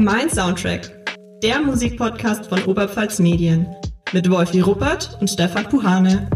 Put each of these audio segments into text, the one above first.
Mein Soundtrack, der Musikpodcast von Oberpfalz Medien mit Wolfi Ruppert und Stefan Puhane.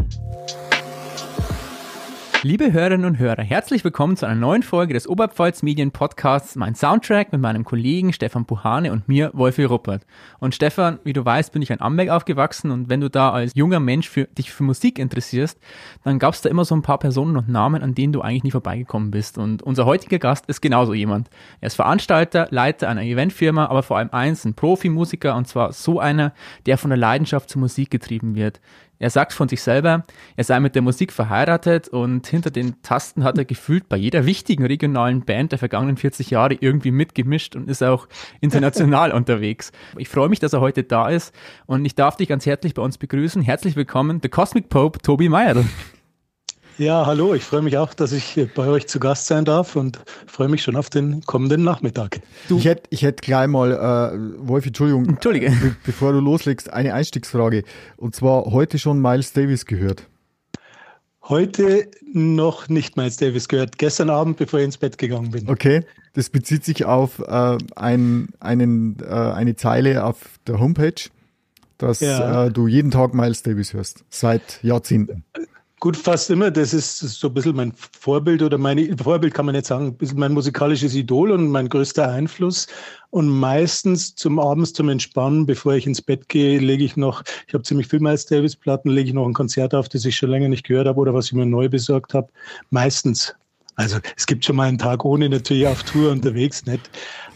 Liebe Hörerinnen und Hörer, herzlich willkommen zu einer neuen Folge des Oberpfalz Medien Podcasts Mein Soundtrack mit meinem Kollegen Stefan Puhane und mir, Wolfi Ruppert. Und Stefan, wie du weißt, bin ich in Amberg aufgewachsen und wenn du da als junger Mensch für, dich für Musik interessierst, dann gab es da immer so ein paar Personen und Namen, an denen du eigentlich nie vorbeigekommen bist. Und unser heutiger Gast ist genauso jemand. Er ist Veranstalter, Leiter einer Eventfirma, aber vor allem eins, ein Profimusiker und zwar so einer, der von der Leidenschaft zur Musik getrieben wird. Er sagt von sich selber, er sei mit der Musik verheiratet und hinter den Tasten hat er gefühlt bei jeder wichtigen regionalen Band der vergangenen 40 Jahre irgendwie mitgemischt und ist auch international unterwegs. Ich freue mich, dass er heute da ist und ich darf dich ganz herzlich bei uns begrüßen. Herzlich willkommen, The Cosmic Pope, Tobi Meyer. Ja, hallo, ich freue mich auch, dass ich bei euch zu Gast sein darf und freue mich schon auf den kommenden Nachmittag. Du, ich hätte ich hätt gleich mal, äh, Wolf, Entschuldigung, Entschuldige. Be bevor du loslegst, eine Einstiegsfrage. Und zwar heute schon Miles Davis gehört. Heute noch nicht Miles Davis gehört. Gestern Abend, bevor ich ins Bett gegangen bin. Okay, das bezieht sich auf äh, ein, einen, äh, eine Zeile auf der Homepage, dass ja. äh, du jeden Tag Miles Davis hörst, seit Jahrzehnten. Gut, fast immer. Das ist so ein bisschen mein Vorbild oder meine Vorbild kann man nicht sagen, ein bisschen mein musikalisches Idol und mein größter Einfluss. Und meistens zum Abends zum Entspannen, bevor ich ins Bett gehe, lege ich noch, ich habe ziemlich viel Miles Davis Platten, lege ich noch ein Konzert auf, das ich schon länger nicht gehört habe oder was ich mir neu besorgt habe. Meistens. Also es gibt schon mal einen Tag ohne natürlich auf Tour unterwegs, nicht.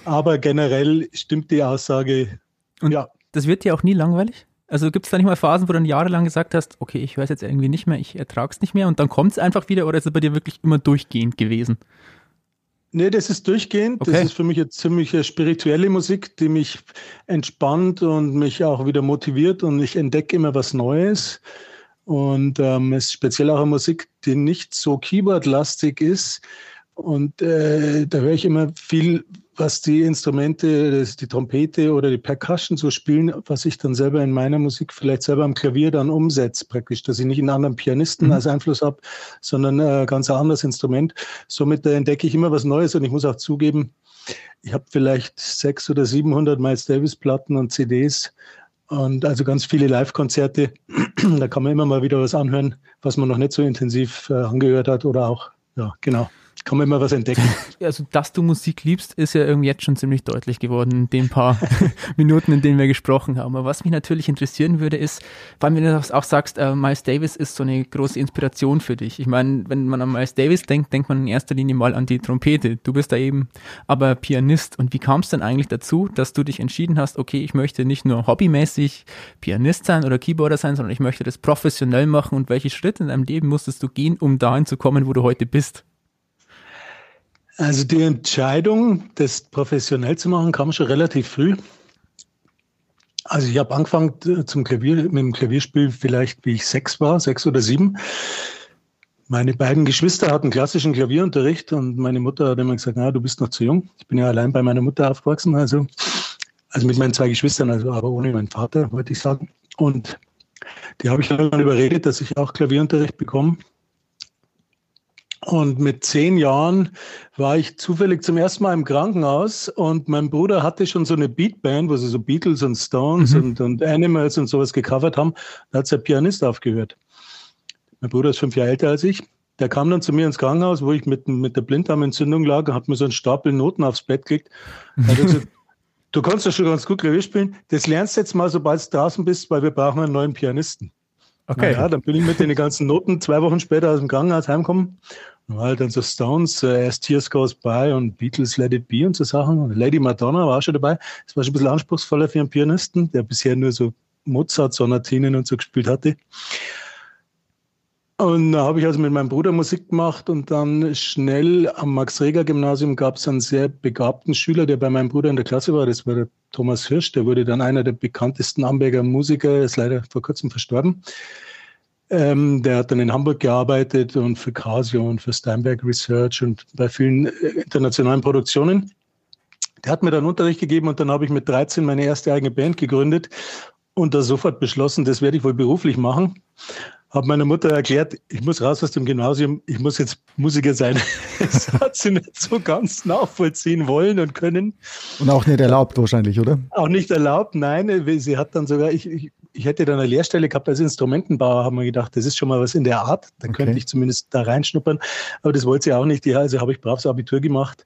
Aber generell stimmt die Aussage. Und ja. Das wird dir auch nie langweilig? Also gibt es da nicht mal Phasen, wo du dann jahrelang gesagt hast, okay, ich höre es jetzt irgendwie nicht mehr, ich ertrage es nicht mehr und dann kommt es einfach wieder oder ist es bei dir wirklich immer durchgehend gewesen? Nee, das ist durchgehend. Okay. Das ist für mich eine ziemlich spirituelle Musik, die mich entspannt und mich auch wieder motiviert und ich entdecke immer was Neues. Und ähm, es ist speziell auch eine Musik, die nicht so keyboardlastig ist. Und äh, da höre ich immer viel was die Instrumente, das die Trompete oder die Percussion so spielen, was ich dann selber in meiner Musik vielleicht selber am Klavier dann umsetze, praktisch, dass ich nicht einen anderen Pianisten mhm. als Einfluss habe, sondern ein äh, ganz anderes Instrument. Somit äh, entdecke ich immer was Neues und ich muss auch zugeben, ich habe vielleicht sechs oder 700 Miles Davis Platten und CDs und also ganz viele Live-Konzerte. da kann man immer mal wieder was anhören, was man noch nicht so intensiv äh, angehört hat oder auch, ja, genau kann man immer was entdecken. Also, dass du Musik liebst, ist ja irgendwie jetzt schon ziemlich deutlich geworden in den paar Minuten, in denen wir gesprochen haben. Aber was mich natürlich interessieren würde, ist, weil wenn du auch sagst, äh, Miles Davis ist so eine große Inspiration für dich. Ich meine, wenn man an Miles Davis denkt, denkt man in erster Linie mal an die Trompete. Du bist da eben aber Pianist. Und wie kam es denn eigentlich dazu, dass du dich entschieden hast, okay, ich möchte nicht nur hobbymäßig Pianist sein oder Keyboarder sein, sondern ich möchte das professionell machen und welche Schritte in deinem Leben musstest du gehen, um dahin zu kommen, wo du heute bist? Also die Entscheidung, das professionell zu machen, kam schon relativ früh. Also ich habe angefangen äh, zum Klavier, mit dem Klavierspiel vielleicht, wie ich sechs war, sechs oder sieben. Meine beiden Geschwister hatten klassischen Klavierunterricht und meine Mutter hat immer gesagt, na, du bist noch zu jung. Ich bin ja allein bei meiner Mutter aufgewachsen, also, also mit meinen zwei Geschwistern, also aber ohne meinen Vater, wollte ich sagen. Und die habe ich dann überredet, dass ich auch Klavierunterricht bekomme. Und mit zehn Jahren war ich zufällig zum ersten Mal im Krankenhaus und mein Bruder hatte schon so eine Beatband, wo sie so Beatles und Stones mhm. und, und Animals und sowas gecovert haben. Da hat der Pianist aufgehört. Mein Bruder ist fünf Jahre älter als ich. Der kam dann zu mir ins Krankenhaus, wo ich mit, mit der Blinddarmentzündung lag und hat mir so einen Stapel Noten aufs Bett gelegt. Gesagt, du kannst ja schon ganz gut Klavier spielen. Das lernst du jetzt mal, sobald du draußen bist, weil wir brauchen einen neuen Pianisten. Okay. Ja, dann bin ich mit den ganzen Noten zwei Wochen später aus dem Krankenhaus heimgekommen. Und halt dann so Stones, äh, As Tears Goes By und Beatles Let It Be und so Sachen. Und Lady Madonna war auch schon dabei. Das war schon ein bisschen anspruchsvoller für einen Pianisten, der bisher nur so Mozart-Sonatinen und so gespielt hatte. Und da habe ich also mit meinem Bruder Musik gemacht und dann schnell am Max-Reger-Gymnasium gab es einen sehr begabten Schüler, der bei meinem Bruder in der Klasse war. Das war der Thomas Hirsch. Der wurde dann einer der bekanntesten Amberger Musiker, ist leider vor kurzem verstorben. Ähm, der hat dann in Hamburg gearbeitet und für Casio und für Steinberg Research und bei vielen äh, internationalen Produktionen. Der hat mir dann Unterricht gegeben und dann habe ich mit 13 meine erste eigene Band gegründet und da sofort beschlossen, das werde ich wohl beruflich machen habe meiner Mutter erklärt, ich muss raus aus dem Gymnasium, ich muss jetzt Musiker sein. Das hat sie nicht so ganz nachvollziehen wollen und können. Und auch nicht erlaubt wahrscheinlich, oder? Auch nicht erlaubt, nein. Sie hat dann sogar, ich, ich, ich hätte dann eine Lehrstelle gehabt als Instrumentenbauer, haben wir gedacht, das ist schon mal was in der Art. Dann okay. könnte ich zumindest da reinschnuppern. Aber das wollte sie auch nicht. Ja, also habe ich braves Abitur gemacht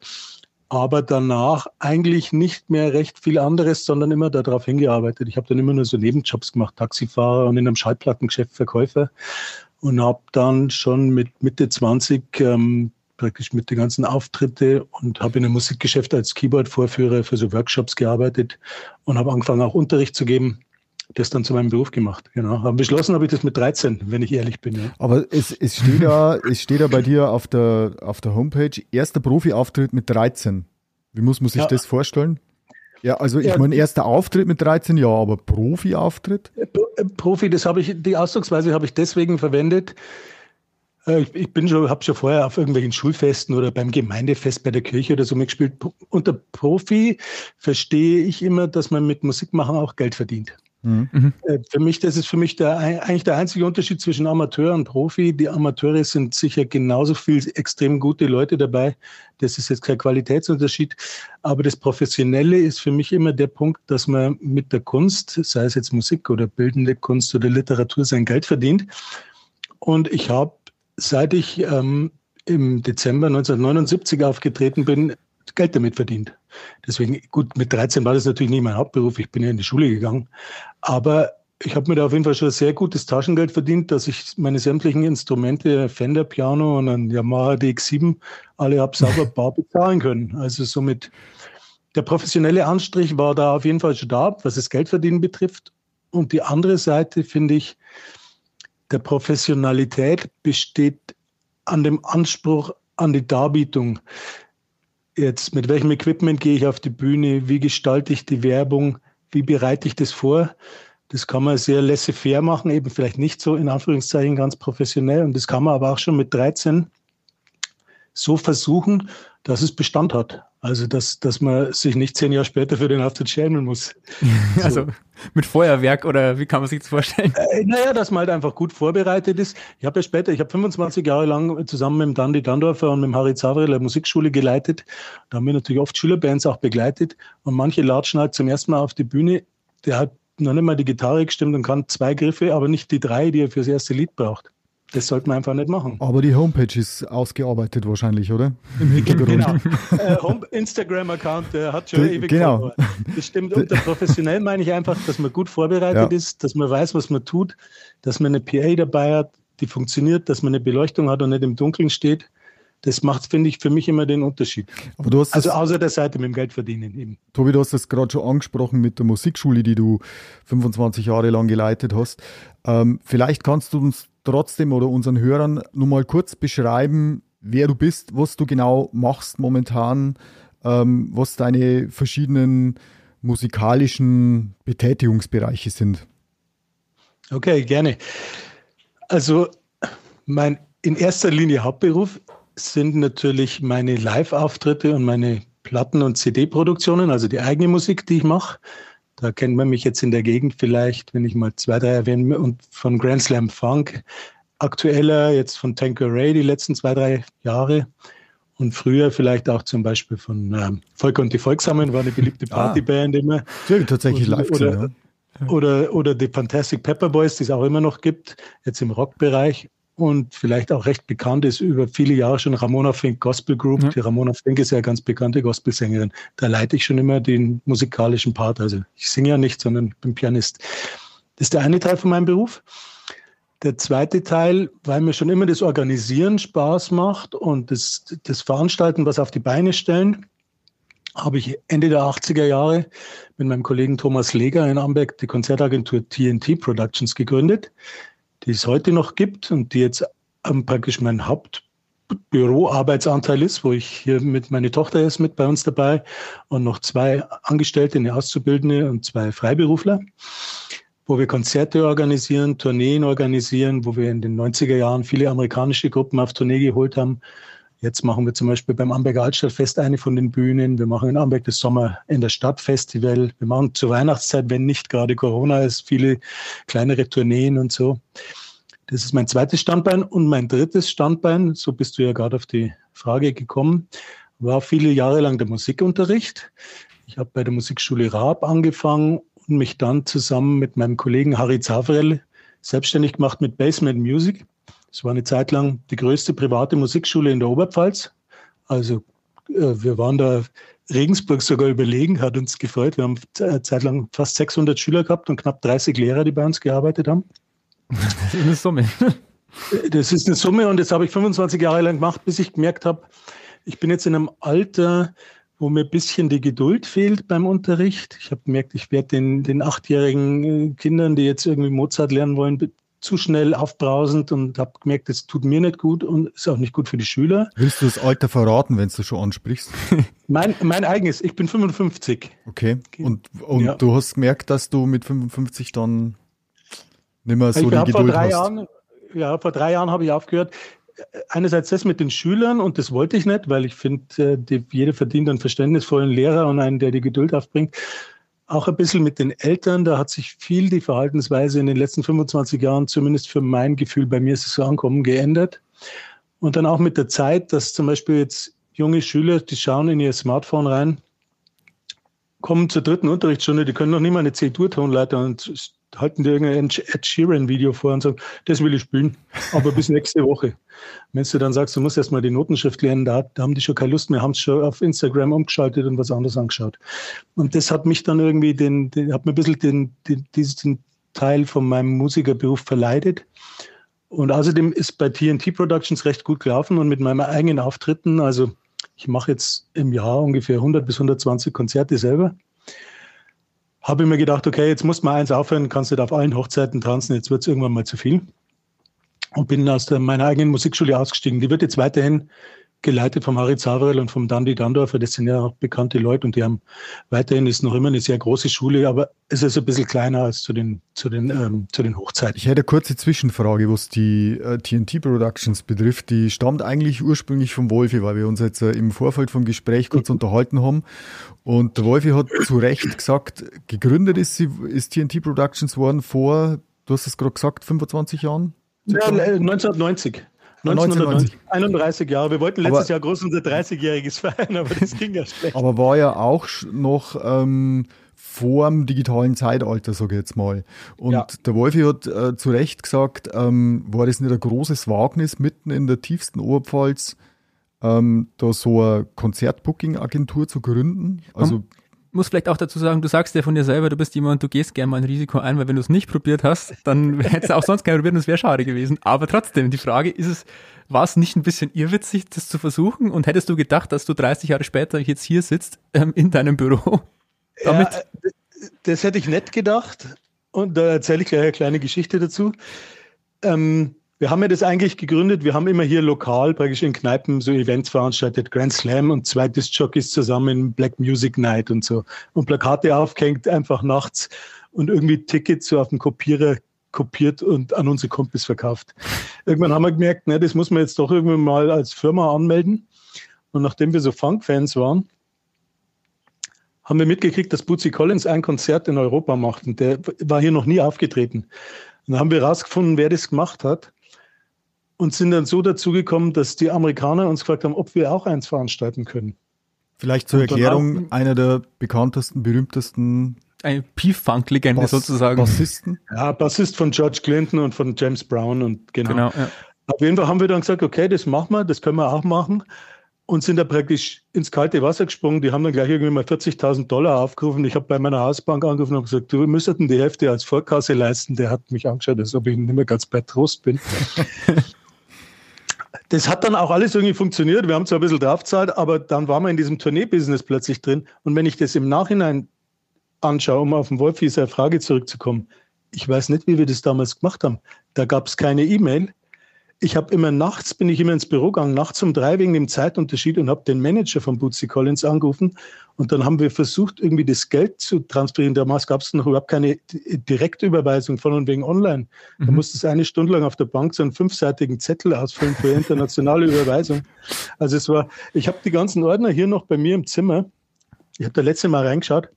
aber danach eigentlich nicht mehr recht viel anderes, sondern immer darauf hingearbeitet. Ich habe dann immer nur so Nebenjobs gemacht, Taxifahrer und in einem Schallplattengeschäft Verkäufer und habe dann schon mit Mitte 20 ähm, praktisch mit den ganzen Auftritte und habe in einem Musikgeschäft als Keyboard-Vorführer für so Workshops gearbeitet und habe angefangen auch Unterricht zu geben das dann zu meinem Beruf gemacht. Genau. Aber beschlossen habe ich das mit 13, wenn ich ehrlich bin. Ja. Aber es, es steht da, es steht da bei dir auf der, auf der Homepage, erster Profi-Auftritt mit 13. Wie muss man sich ja. das vorstellen? Ja, also ich ja. meine, erster Auftritt mit 13, ja, aber Profi-Auftritt? Äh, äh, Profi, das habe ich, die Ausdrucksweise habe ich deswegen verwendet. Äh, ich, bin schon, habe schon vorher auf irgendwelchen Schulfesten oder beim Gemeindefest bei der Kirche oder so mitgespielt. Unter Profi verstehe ich immer, dass man mit Musikmachen auch Geld verdient. Mhm. Äh, für mich, das ist für mich der, eigentlich der einzige Unterschied zwischen Amateur und Profi. Die Amateure sind sicher genauso viel extrem gute Leute dabei. Das ist jetzt kein Qualitätsunterschied. Aber das Professionelle ist für mich immer der Punkt, dass man mit der Kunst, sei es jetzt Musik oder bildende Kunst oder Literatur, sein Geld verdient. Und ich habe, seit ich ähm, im Dezember 1979 aufgetreten bin, Geld damit verdient. Deswegen, gut, mit 13 war das natürlich nicht mein Hauptberuf. Ich bin ja in die Schule gegangen. Aber ich habe mir da auf jeden Fall schon sehr gutes Taschengeld verdient, dass ich meine sämtlichen Instrumente, Fender Piano und ein Yamaha DX7, alle habe sauber bar bezahlen können. Also somit der professionelle Anstrich war da auf jeden Fall schon da, was das Geldverdienen betrifft. Und die andere Seite finde ich, der Professionalität besteht an dem Anspruch an die Darbietung jetzt, mit welchem Equipment gehe ich auf die Bühne, wie gestalte ich die Werbung, wie bereite ich das vor. Das kann man sehr laissez-faire machen, eben vielleicht nicht so in Anführungszeichen ganz professionell. Und das kann man aber auch schon mit 13 so versuchen, dass es Bestand hat. Also, dass, dass man sich nicht zehn Jahre später für den Auftritt schämen muss. Also mit Feuerwerk oder wie kann man sich das vorstellen? Äh, naja, dass man halt einfach gut vorbereitet ist. Ich habe ja später, ich habe 25 Jahre lang zusammen mit dem Dandy Dandorfer und mit dem Harry Zavrel eine Musikschule geleitet. Da haben wir natürlich oft Schülerbands auch begleitet. Und manche latschen halt zum ersten Mal auf die Bühne. Der hat noch nicht mal die Gitarre gestimmt und kann zwei Griffe, aber nicht die drei, die er fürs erste Lied braucht. Das sollte man einfach nicht machen. Aber die Homepage ist ausgearbeitet wahrscheinlich, oder? Im Hintergrund. Genau. Äh, Instagram-Account, der hat schon ewig Genau. Das stimmt. Unter professionell meine ich einfach, dass man gut vorbereitet ja. ist, dass man weiß, was man tut, dass man eine PA dabei hat, die funktioniert, dass man eine Beleuchtung hat und nicht im Dunkeln steht. Das macht, finde ich, für mich immer den Unterschied. Aber du hast also außer der Seite mit dem Geld verdienen eben. Tobi, du hast das gerade schon angesprochen mit der Musikschule, die du 25 Jahre lang geleitet hast. Ähm, vielleicht kannst du uns trotzdem oder unseren Hörern nur mal kurz beschreiben, wer du bist, was du genau machst momentan, ähm, was deine verschiedenen musikalischen Betätigungsbereiche sind. Okay, gerne. Also mein in erster Linie Hauptberuf sind natürlich meine Live-Auftritte und meine Platten- und CD-Produktionen, also die eigene Musik, die ich mache. Da kennt man mich jetzt in der Gegend vielleicht, wenn ich mal zwei, drei erwähne, und von Grand Slam Funk. Aktueller jetzt von Tanqueray die letzten zwei, drei Jahre. Und früher vielleicht auch zum Beispiel von ähm, Volker und die Volksamen, war eine beliebte ah. Partyband ah, immer. Ja, tatsächlich live oder, ja. oder, oder die Fantastic Pepper Boys, die es auch immer noch gibt, jetzt im Rockbereich und vielleicht auch recht bekannt ist über viele Jahre schon Ramona Fink Gospel Group. Ja. Die Ramona Fink ist ja ganz bekannte Gospelsängerin. Da leite ich schon immer den musikalischen Part. Also ich singe ja nicht, sondern bin Pianist. Das ist der eine Teil von meinem Beruf. Der zweite Teil, weil mir schon immer das Organisieren Spaß macht und das, das Veranstalten, was auf die Beine stellen, habe ich Ende der 80er Jahre mit meinem Kollegen Thomas Leger in Amberg die Konzertagentur TNT Productions gegründet die es heute noch gibt und die jetzt ähm, praktisch mein Hauptbüroarbeitsanteil ist, wo ich hier mit, meine Tochter ist mit bei uns dabei und noch zwei Angestellte, eine Auszubildende und zwei Freiberufler, wo wir Konzerte organisieren, Tourneen organisieren, wo wir in den 90er Jahren viele amerikanische Gruppen auf Tournee geholt haben. Jetzt machen wir zum Beispiel beim Amberger Altstadtfest eine von den Bühnen. Wir machen in Amberg das Sommer in der Stadt Festival. Wir machen zur Weihnachtszeit, wenn nicht gerade Corona ist, viele kleinere Tourneen und so. Das ist mein zweites Standbein. Und mein drittes Standbein, so bist du ja gerade auf die Frage gekommen, war viele Jahre lang der Musikunterricht. Ich habe bei der Musikschule Raab angefangen und mich dann zusammen mit meinem Kollegen Harry Zavrell selbstständig gemacht mit Basement Music. Das war eine Zeit lang die größte private Musikschule in der Oberpfalz. Also äh, wir waren da Regensburg sogar überlegen, hat uns gefreut. Wir haben eine Zeit lang fast 600 Schüler gehabt und knapp 30 Lehrer, die bei uns gearbeitet haben. Das ist eine Summe. Das ist eine Summe und das habe ich 25 Jahre lang gemacht, bis ich gemerkt habe, ich bin jetzt in einem Alter, wo mir ein bisschen die Geduld fehlt beim Unterricht. Ich habe gemerkt, ich werde den, den achtjährigen äh, Kindern, die jetzt irgendwie Mozart lernen wollen, zu schnell aufbrausend und habe gemerkt, das tut mir nicht gut und ist auch nicht gut für die Schüler. Willst du das Alter verraten, wenn du schon ansprichst? mein, mein eigenes, ich bin 55. Okay. Und, und ja. du hast gemerkt, dass du mit 55 dann nicht mehr so ich die Geduld vor drei hast. Jahren, ja, vor drei Jahren habe ich aufgehört. Einerseits das mit den Schülern und das wollte ich nicht, weil ich finde, äh, jeder verdient einen verständnisvollen Lehrer und einen, der die Geduld aufbringt auch ein bisschen mit den Eltern. Da hat sich viel die Verhaltensweise in den letzten 25 Jahren, zumindest für mein Gefühl, bei mir ist es so ankommen, geändert. Und dann auch mit der Zeit, dass zum Beispiel jetzt junge Schüler, die schauen in ihr Smartphone rein, kommen zur dritten Unterrichtsstunde, die können noch nicht mal eine C-Dur-Tonleiter und halten dir irgendein Ed Sheeran-Video vor und sagen, das will ich spielen, aber bis nächste Woche. Wenn du dann sagst, du musst erstmal die Notenschrift lernen, da, da haben die schon keine Lust mehr, haben es schon auf Instagram umgeschaltet und was anderes angeschaut. Und das hat mich dann irgendwie, den, den hat mir ein bisschen den, den, diesen Teil von meinem Musikerberuf verleidet. Und außerdem ist bei TNT Productions recht gut gelaufen und mit meinen eigenen Auftritten, also ich mache jetzt im Jahr ungefähr 100 bis 120 Konzerte selber habe ich mir gedacht, okay, jetzt muss man eins aufhören, kannst nicht auf allen Hochzeiten tanzen, jetzt wird es irgendwann mal zu viel. Und bin aus der, meiner eigenen Musikschule ausgestiegen. Die wird jetzt weiterhin geleitet vom Harry Zavrel und vom Dandy Dandorfer. Das sind ja auch bekannte Leute und die haben weiterhin ist noch immer eine sehr große Schule, aber es ist ein bisschen kleiner als zu den, zu den, ähm, zu den Hochzeiten. Ich hätte eine kurze Zwischenfrage, was die äh, TNT Productions betrifft. Die stammt eigentlich ursprünglich vom Wolfi, weil wir uns jetzt äh, im Vorfeld vom Gespräch kurz mhm. unterhalten haben. Und der Wolfi hat zu Recht gesagt, gegründet ist, sie, ist TNT Productions worden vor, du hast es gerade gesagt, 25 Jahren? Ja, 1990. 1990. 31 Jahre. Wir wollten letztes aber, Jahr groß unser 30-jähriges feiern, aber das ging ja schlecht. Aber war ja auch noch ähm, vor dem digitalen Zeitalter, sage ich jetzt mal. Und ja. der Wolfi hat äh, zu Recht gesagt, ähm, war das nicht ein großes Wagnis, mitten in der tiefsten Oberpfalz ähm, da so eine Konzertbooking-Agentur zu gründen? Also muss vielleicht auch dazu sagen, du sagst ja von dir selber, du bist jemand, du gehst gerne mal ein Risiko ein, weil wenn du es nicht probiert hast, dann hättest du auch sonst kein probiert und es wäre schade gewesen. Aber trotzdem, die Frage ist es, war es nicht ein bisschen irrwitzig, das zu versuchen? Und hättest du gedacht, dass du 30 Jahre später jetzt hier sitzt, ähm, in deinem Büro? Damit? Ja, das hätte ich nicht gedacht. Und da erzähle ich gleich eine kleine Geschichte dazu. Ähm, wir haben ja das eigentlich gegründet. Wir haben immer hier lokal praktisch in Kneipen so Events veranstaltet, Grand Slam und zwei Disc-Jockeys zusammen, Black Music Night und so. Und Plakate aufgehängt, einfach nachts und irgendwie Tickets so auf dem Kopierer kopiert und an unsere Kumpels verkauft. Irgendwann haben wir gemerkt, ne, das muss man jetzt doch irgendwann mal als Firma anmelden. Und nachdem wir so Funk-Fans waren, haben wir mitgekriegt, dass Bootsy Collins ein Konzert in Europa macht. Und der war hier noch nie aufgetreten. Und dann haben wir herausgefunden, wer das gemacht hat und sind dann so dazu gekommen, dass die Amerikaner uns gefragt haben, ob wir auch eins veranstalten können. Vielleicht zur Erklärung, auch, einer der bekanntesten, berühmtesten eine P-Funk-Legende sozusagen. Bassisten? Ja, Bassist von George Clinton und von James Brown und genau. genau ja. Auf jeden Fall haben wir dann gesagt, okay, das machen wir, das können wir auch machen und sind da praktisch ins kalte Wasser gesprungen. Die haben dann gleich irgendwie mal 40.000 Dollar aufgerufen. Ich habe bei meiner Hausbank angerufen und gesagt, du müsstest die Hälfte als Vorkasse leisten. Der hat mich angeschaut, als ob ich nicht mehr ganz bei Trost bin. das hat dann auch alles irgendwie funktioniert. Wir haben zwar ein bisschen draufzahlt, aber dann waren wir in diesem Tournee-Business plötzlich drin. Und wenn ich das im Nachhinein anschaue, um auf den Wolfi seine Frage zurückzukommen, ich weiß nicht, wie wir das damals gemacht haben. Da gab es keine E-Mail, ich habe immer nachts, bin ich immer ins Büro gegangen, nachts um drei wegen dem Zeitunterschied und habe den Manager von Bootsy Collins angerufen. Und dann haben wir versucht, irgendwie das Geld zu transferieren. Damals gab es noch überhaupt keine Direktüberweisung von und wegen online. Mhm. Da musste es eine Stunde lang auf der Bank so einen fünfseitigen Zettel ausfüllen für internationale Überweisung. Also es war, ich habe die ganzen Ordner hier noch bei mir im Zimmer. Ich habe da letzte Mal reingeschaut.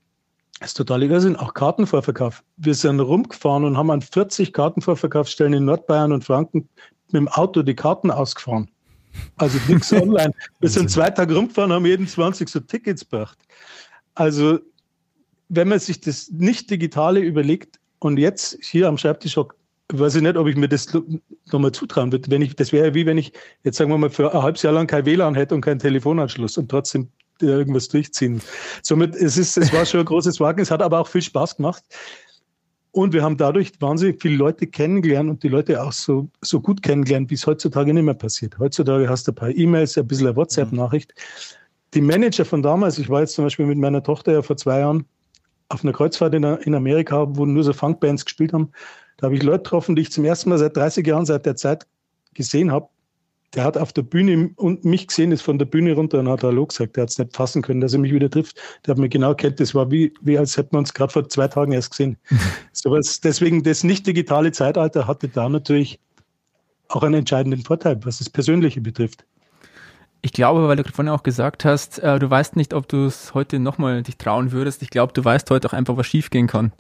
Das ist total Irrsinn. Auch Kartenvorverkauf. Wir sind rumgefahren und haben an 40 Kartenvorverkaufsstellen in Nordbayern und Franken mit dem Auto die Karten ausgefahren. Also nichts online. Wir sind zwei Tage rumgefahren, haben jeden 20 so Tickets gebracht. Also, wenn man sich das nicht Digitale überlegt und jetzt hier am Schreibtisch hockt, weiß ich nicht, ob ich mir das nochmal zutrauen würde. Wenn ich, das wäre wie wenn ich jetzt sagen wir mal für ein halbes Jahr lang kein WLAN hätte und keinen Telefonanschluss und trotzdem irgendwas durchziehen. Somit, es ist, es war schon ein großes Wagen, es hat aber auch viel Spaß gemacht. Und wir haben dadurch wahnsinnig viele Leute kennengelernt und die Leute auch so, so gut kennengelernt, wie es heutzutage nicht mehr passiert. Heutzutage hast du ein paar E-Mails, ein bisschen eine WhatsApp-Nachricht. Die Manager von damals, ich war jetzt zum Beispiel mit meiner Tochter ja vor zwei Jahren auf einer Kreuzfahrt in, in Amerika, wo nur so Funkbands gespielt haben. Da habe ich Leute getroffen, die ich zum ersten Mal seit 30 Jahren, seit der Zeit gesehen habe. Der hat auf der Bühne und mich gesehen, ist von der Bühne runter und hat Hallo gesagt. Der hat es nicht fassen können, dass er mich wieder trifft. Der hat mich genau kennt. Das war wie, wie als hätten wir uns gerade vor zwei Tagen erst gesehen. so was, deswegen das nicht digitale Zeitalter hatte da natürlich auch einen entscheidenden Vorteil, was das Persönliche betrifft. Ich glaube, weil du vorhin auch gesagt hast, äh, du weißt nicht, ob du es heute nochmal dich trauen würdest. Ich glaube, du weißt heute auch einfach, was schiefgehen kann.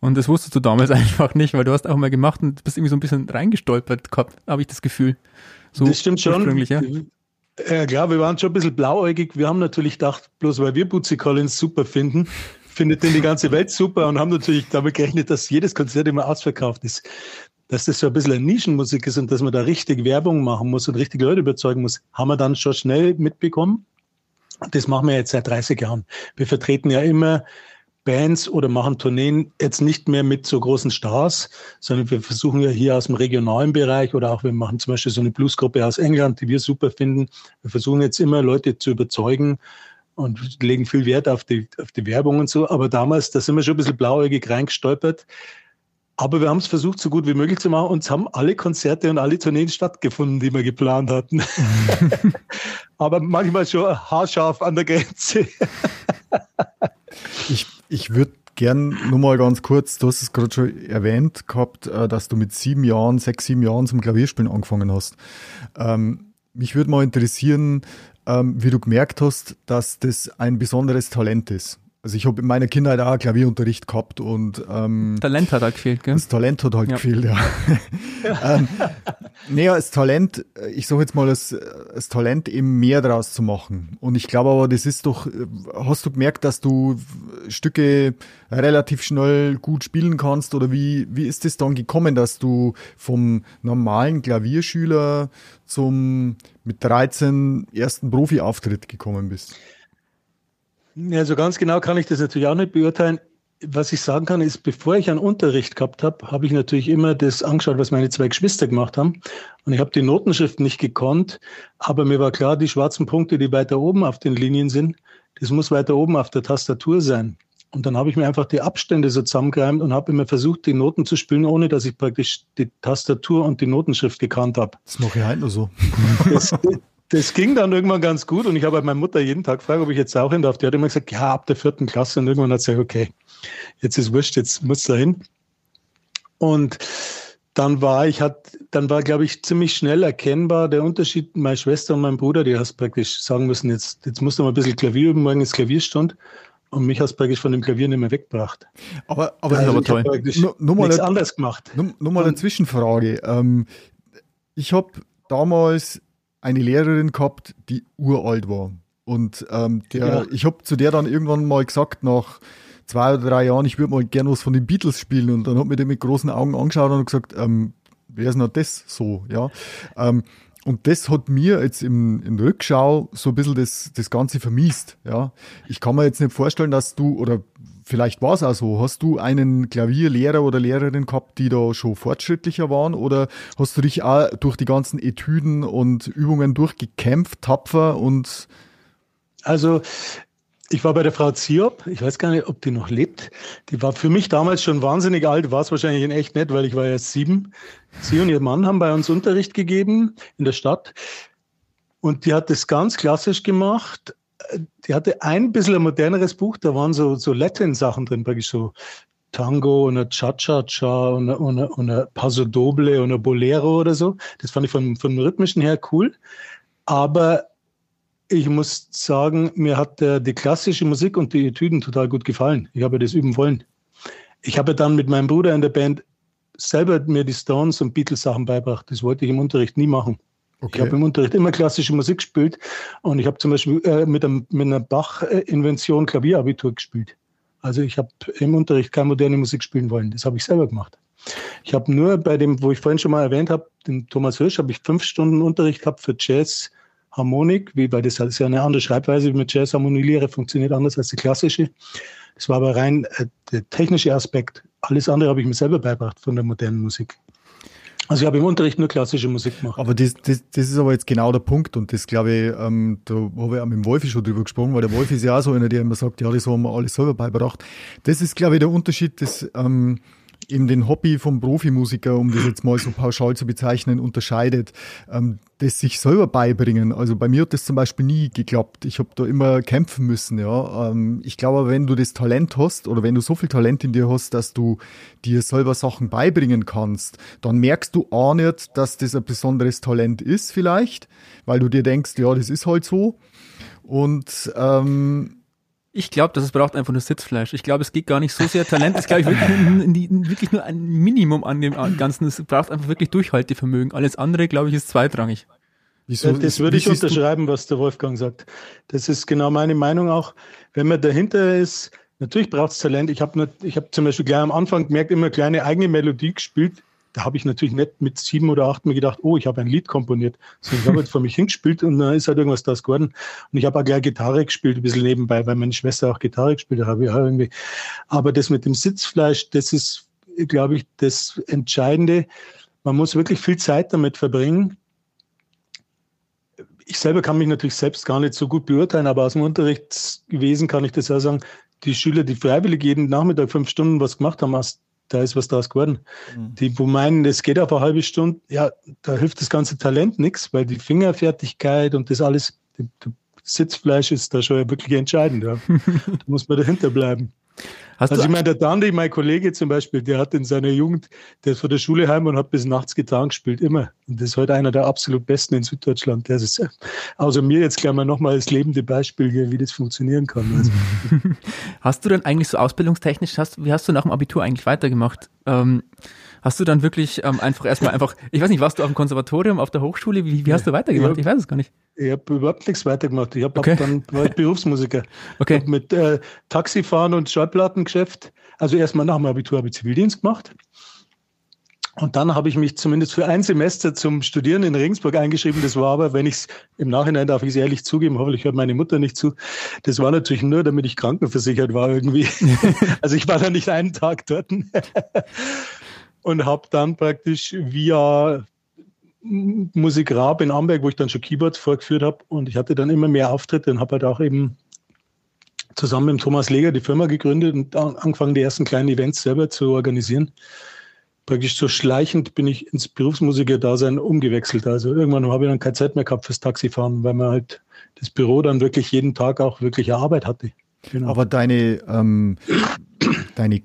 Und das wusstest du damals einfach nicht, weil du hast auch mal gemacht und bist irgendwie so ein bisschen reingestolpert gehabt, habe ich das Gefühl. So das stimmt schon. Ja. ja, klar, wir waren schon ein bisschen blauäugig. Wir haben natürlich gedacht, bloß weil wir Bootsy Collins super finden, findet den die ganze Welt super und haben natürlich damit gerechnet, dass jedes Konzert immer ausverkauft ist. Dass das so ein bisschen eine Nischenmusik ist und dass man da richtig Werbung machen muss und richtig Leute überzeugen muss, haben wir dann schon schnell mitbekommen. Das machen wir jetzt seit 30 Jahren. Wir vertreten ja immer Bands oder machen Tourneen jetzt nicht mehr mit so großen Stars, sondern wir versuchen ja hier aus dem regionalen Bereich oder auch wir machen zum Beispiel so eine Bluesgruppe aus England, die wir super finden. Wir versuchen jetzt immer Leute zu überzeugen und legen viel Wert auf die, auf die Werbung und so. Aber damals, da sind wir schon ein bisschen blauäugig reingestolpert. Aber wir haben es versucht, so gut wie möglich zu machen und es haben alle Konzerte und alle Tourneen stattgefunden, die wir geplant hatten. Aber manchmal schon haarscharf an der Grenze. ich ich würde gern nur mal ganz kurz, du hast es gerade schon erwähnt gehabt, äh, dass du mit sieben Jahren, sechs, sieben Jahren zum Klavierspielen angefangen hast. Ähm, mich würde mal interessieren, ähm, wie du gemerkt hast, dass das ein besonderes Talent ist. Also ich habe in meiner Kindheit auch Klavierunterricht gehabt und ähm, Talent hat halt gefehlt, gell? Das Talent hat halt ja. gefehlt, ja. ähm, naja, das Talent, ich sage jetzt mal, das, das Talent eben mehr draus zu machen. Und ich glaube aber, das ist doch, hast du gemerkt, dass du Stücke relativ schnell gut spielen kannst oder wie, wie ist es dann gekommen, dass du vom normalen Klavierschüler zum mit 13 ersten Profi-Auftritt gekommen bist? Ja, so ganz genau kann ich das natürlich auch nicht beurteilen. Was ich sagen kann, ist, bevor ich einen Unterricht gehabt habe, habe ich natürlich immer das angeschaut, was meine zwei Geschwister gemacht haben. Und ich habe die Notenschrift nicht gekonnt, aber mir war klar, die schwarzen Punkte, die weiter oben auf den Linien sind, das muss weiter oben auf der Tastatur sein. Und dann habe ich mir einfach die Abstände so zusammengereimt und habe immer versucht, die Noten zu spielen, ohne dass ich praktisch die Tastatur und die Notenschrift gekannt habe. Das mache ich halt nur so. Das, das ging dann irgendwann ganz gut und ich habe halt meine Mutter jeden Tag gefragt, ob ich jetzt auch hin darf. Die hat immer gesagt, ja, ab der vierten Klasse und irgendwann hat sie gesagt, okay, jetzt ist wurscht, jetzt muss da hin. Und dann war ich, hat, dann war, glaube ich, ziemlich schnell erkennbar der Unterschied. Meine Schwester und mein Bruder, die hast praktisch sagen müssen, jetzt, jetzt musst du mal ein bisschen Klavier üben, morgen ist Klavierstund. Und mich hast praktisch von dem Klavier nicht mehr weggebracht. Aber, aber also, aber toll. Nur, nur mal nichts anderes gemacht. Nur, nur mal eine Zwischenfrage. Ähm, ich habe damals eine Lehrerin gehabt, die uralt war. Und ähm, der, ja. ich habe zu der dann irgendwann mal gesagt, nach zwei oder drei Jahren, ich würde mal gerne was von den Beatles spielen. Und dann hat mir der mit großen Augen angeschaut und gesagt, ähm, wer ist denn das so? Ja. Ähm, und das hat mir jetzt im, in Rückschau so ein bisschen das, das Ganze vermiest. Ja. Ich kann mir jetzt nicht vorstellen, dass du, oder vielleicht war es auch so. Hast du einen Klavierlehrer oder Lehrerin gehabt, die da schon fortschrittlicher waren? Oder hast du dich auch durch die ganzen Etüden und Übungen durchgekämpft, tapfer und also ich war bei der Frau Ziop, ich weiß gar nicht, ob die noch lebt. Die war für mich damals schon wahnsinnig alt, war es wahrscheinlich in echt nicht, weil ich war ja sieben. Sie und ihr Mann haben bei uns Unterricht gegeben in der Stadt. Und die hat das ganz klassisch gemacht die hatte ein bisschen ein moderneres Buch, da waren so, so Latin-Sachen drin, praktisch so Tango und ein Cha-Cha-Cha und, und, und ein Paso Doble und ein Bolero oder so. Das fand ich vom, vom Rhythmischen her cool. Aber ich muss sagen, mir hat der, die klassische Musik und die Etüden total gut gefallen. Ich habe das üben wollen. Ich habe dann mit meinem Bruder in der Band selber mir die Stones und Beatles Sachen beibracht. Das wollte ich im Unterricht nie machen. Okay. Ich habe im Unterricht immer klassische Musik gespielt und ich habe zum Beispiel äh, mit, einem, mit einer Bach-Invention Klavierabitur gespielt. Also ich habe im Unterricht keine moderne Musik spielen wollen. Das habe ich selber gemacht. Ich habe nur bei dem, wo ich vorhin schon mal erwähnt habe, dem Thomas Hirsch, habe ich fünf Stunden Unterricht gehabt für Jazz, Harmonik, wie weil das ist ja eine andere Schreibweise mit Jazz Harmonielehre funktioniert anders als die klassische. Das war aber rein äh, der technische Aspekt. Alles andere habe ich mir selber beigebracht von der modernen Musik. Also ich habe im Unterricht nur klassische Musik gemacht. Aber das, das, das ist aber jetzt genau der Punkt und das glaube ich, ähm, da habe ich auch mit dem Wolfi schon drüber gesprochen, weil der Wolfi ist ja auch so einer, der immer sagt, ja, das haben wir alles selber beigebracht. Das ist glaube ich der Unterschied, dass ähm, eben den Hobby vom Profimusiker, um das jetzt mal so pauschal zu bezeichnen, unterscheidet, ähm, das sich selber beibringen. Also bei mir hat das zum Beispiel nie geklappt. Ich habe da immer kämpfen müssen. Ja, ähm, ich glaube, wenn du das Talent hast oder wenn du so viel Talent in dir hast, dass du dir selber Sachen beibringen kannst, dann merkst du auch nicht, dass das ein besonderes Talent ist, vielleicht, weil du dir denkst, ja, das ist halt so. Und ähm, ich glaube, dass es braucht einfach nur Sitzfleisch. Ich glaube, es geht gar nicht so sehr Talent. Es glaube ich wirklich, wirklich, nur ein Minimum an dem Ganzen. Es braucht einfach wirklich Durchhaltevermögen. Alles andere, glaube ich, ist zweitrangig. Wieso, das würde ich unterschreiben, was der Wolfgang sagt. Das ist genau meine Meinung auch. Wenn man dahinter ist, natürlich braucht es Talent. Ich habe ich hab zum Beispiel gleich am Anfang gemerkt, immer kleine eigene Melodie gespielt da habe ich natürlich nicht mit sieben oder acht mir gedacht, oh, ich habe ein Lied komponiert. Sondern ich habe jetzt vor mich hingespielt und dann ist halt irgendwas das geworden. Und ich habe auch gleich Gitarre gespielt, ein bisschen nebenbei, weil meine Schwester auch Gitarre gespielt hat. Irgendwie. Aber das mit dem Sitzfleisch, das ist, glaube ich, das Entscheidende. Man muss wirklich viel Zeit damit verbringen. Ich selber kann mich natürlich selbst gar nicht so gut beurteilen, aber aus dem Unterricht gewesen kann ich das auch sagen. Die Schüler, die freiwillig jeden Nachmittag fünf Stunden was gemacht haben, aus da ist was draus geworden. Mhm. Die, wo meinen, das geht auf eine halbe Stunde, ja, da hilft das ganze Talent nichts, weil die Fingerfertigkeit und das alles, die, die Sitzfleisch ist da schon wirklich entscheidend. Ja. da muss man dahinter bleiben. Hast also ich meine, der Dandy, mein Kollege zum Beispiel, der hat in seiner Jugend, der ist von der Schule heim und hat bis nachts Gitarren gespielt, immer. Und das ist heute einer der absolut besten in Süddeutschland. Der ist außer mir jetzt gleich mal nochmal das lebende Beispiel hier, wie das funktionieren kann. Also. Hast du denn eigentlich so ausbildungstechnisch, hast, wie hast du nach dem Abitur eigentlich weitergemacht? Ähm, hast du dann wirklich ähm, einfach erstmal einfach, ich weiß nicht, warst du auf dem Konservatorium, auf der Hochschule? Wie, wie hast du weitergemacht? Ich, ich weiß es gar nicht. Ich habe überhaupt nichts weitergemacht. Ich habe okay. dann war ich Berufsmusiker. Okay. mit äh, Taxifahren und Schallplattengeschäft. Also erstmal nach dem Abitur habe ich Zivildienst gemacht. Und dann habe ich mich zumindest für ein Semester zum Studieren in Regensburg eingeschrieben. Das war aber, wenn ich es im Nachhinein darf ich es ehrlich zugeben, hoffentlich hört meine Mutter nicht zu. Das war natürlich nur, damit ich krankenversichert war irgendwie. also ich war da nicht einen Tag dort und habe dann praktisch via Musik Raab in Amberg, wo ich dann schon Keyboards vorgeführt habe und ich hatte dann immer mehr Auftritte und habe halt auch eben zusammen mit Thomas Leger die Firma gegründet und angefangen, die ersten kleinen Events selber zu organisieren. Praktisch so schleichend bin ich ins Berufsmusiker-Dasein umgewechselt. Also irgendwann habe ich dann keine Zeit mehr gehabt fürs Taxifahren, weil man halt das Büro dann wirklich jeden Tag auch wirkliche Arbeit hatte. Genau. Aber deine, ähm, deine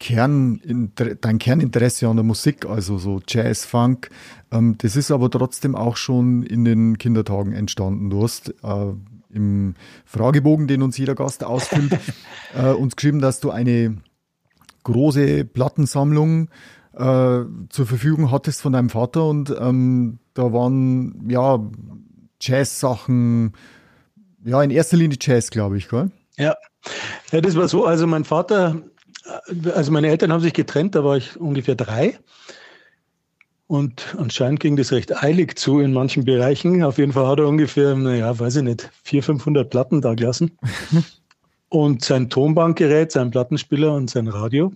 Kern, dein Kerninteresse an der Musik, also so Jazz, Funk, ähm, das ist aber trotzdem auch schon in den Kindertagen entstanden. Du hast äh, im Fragebogen, den uns jeder Gast ausfüllt, äh, uns geschrieben, dass du eine große Plattensammlung äh, zur Verfügung hattest von deinem Vater und ähm, da waren ja Jazz-Sachen, ja in erster Linie Jazz, glaube ich, gell? Ja. ja, das war so. Also mein Vater also meine Eltern haben sich getrennt, da war ich ungefähr drei. Und anscheinend ging das recht eilig zu in manchen Bereichen. Auf jeden Fall hat er ungefähr, naja, weiß ich nicht, 400, 500 Platten da gelassen. und sein Tonbankgerät, sein Plattenspieler und sein Radio.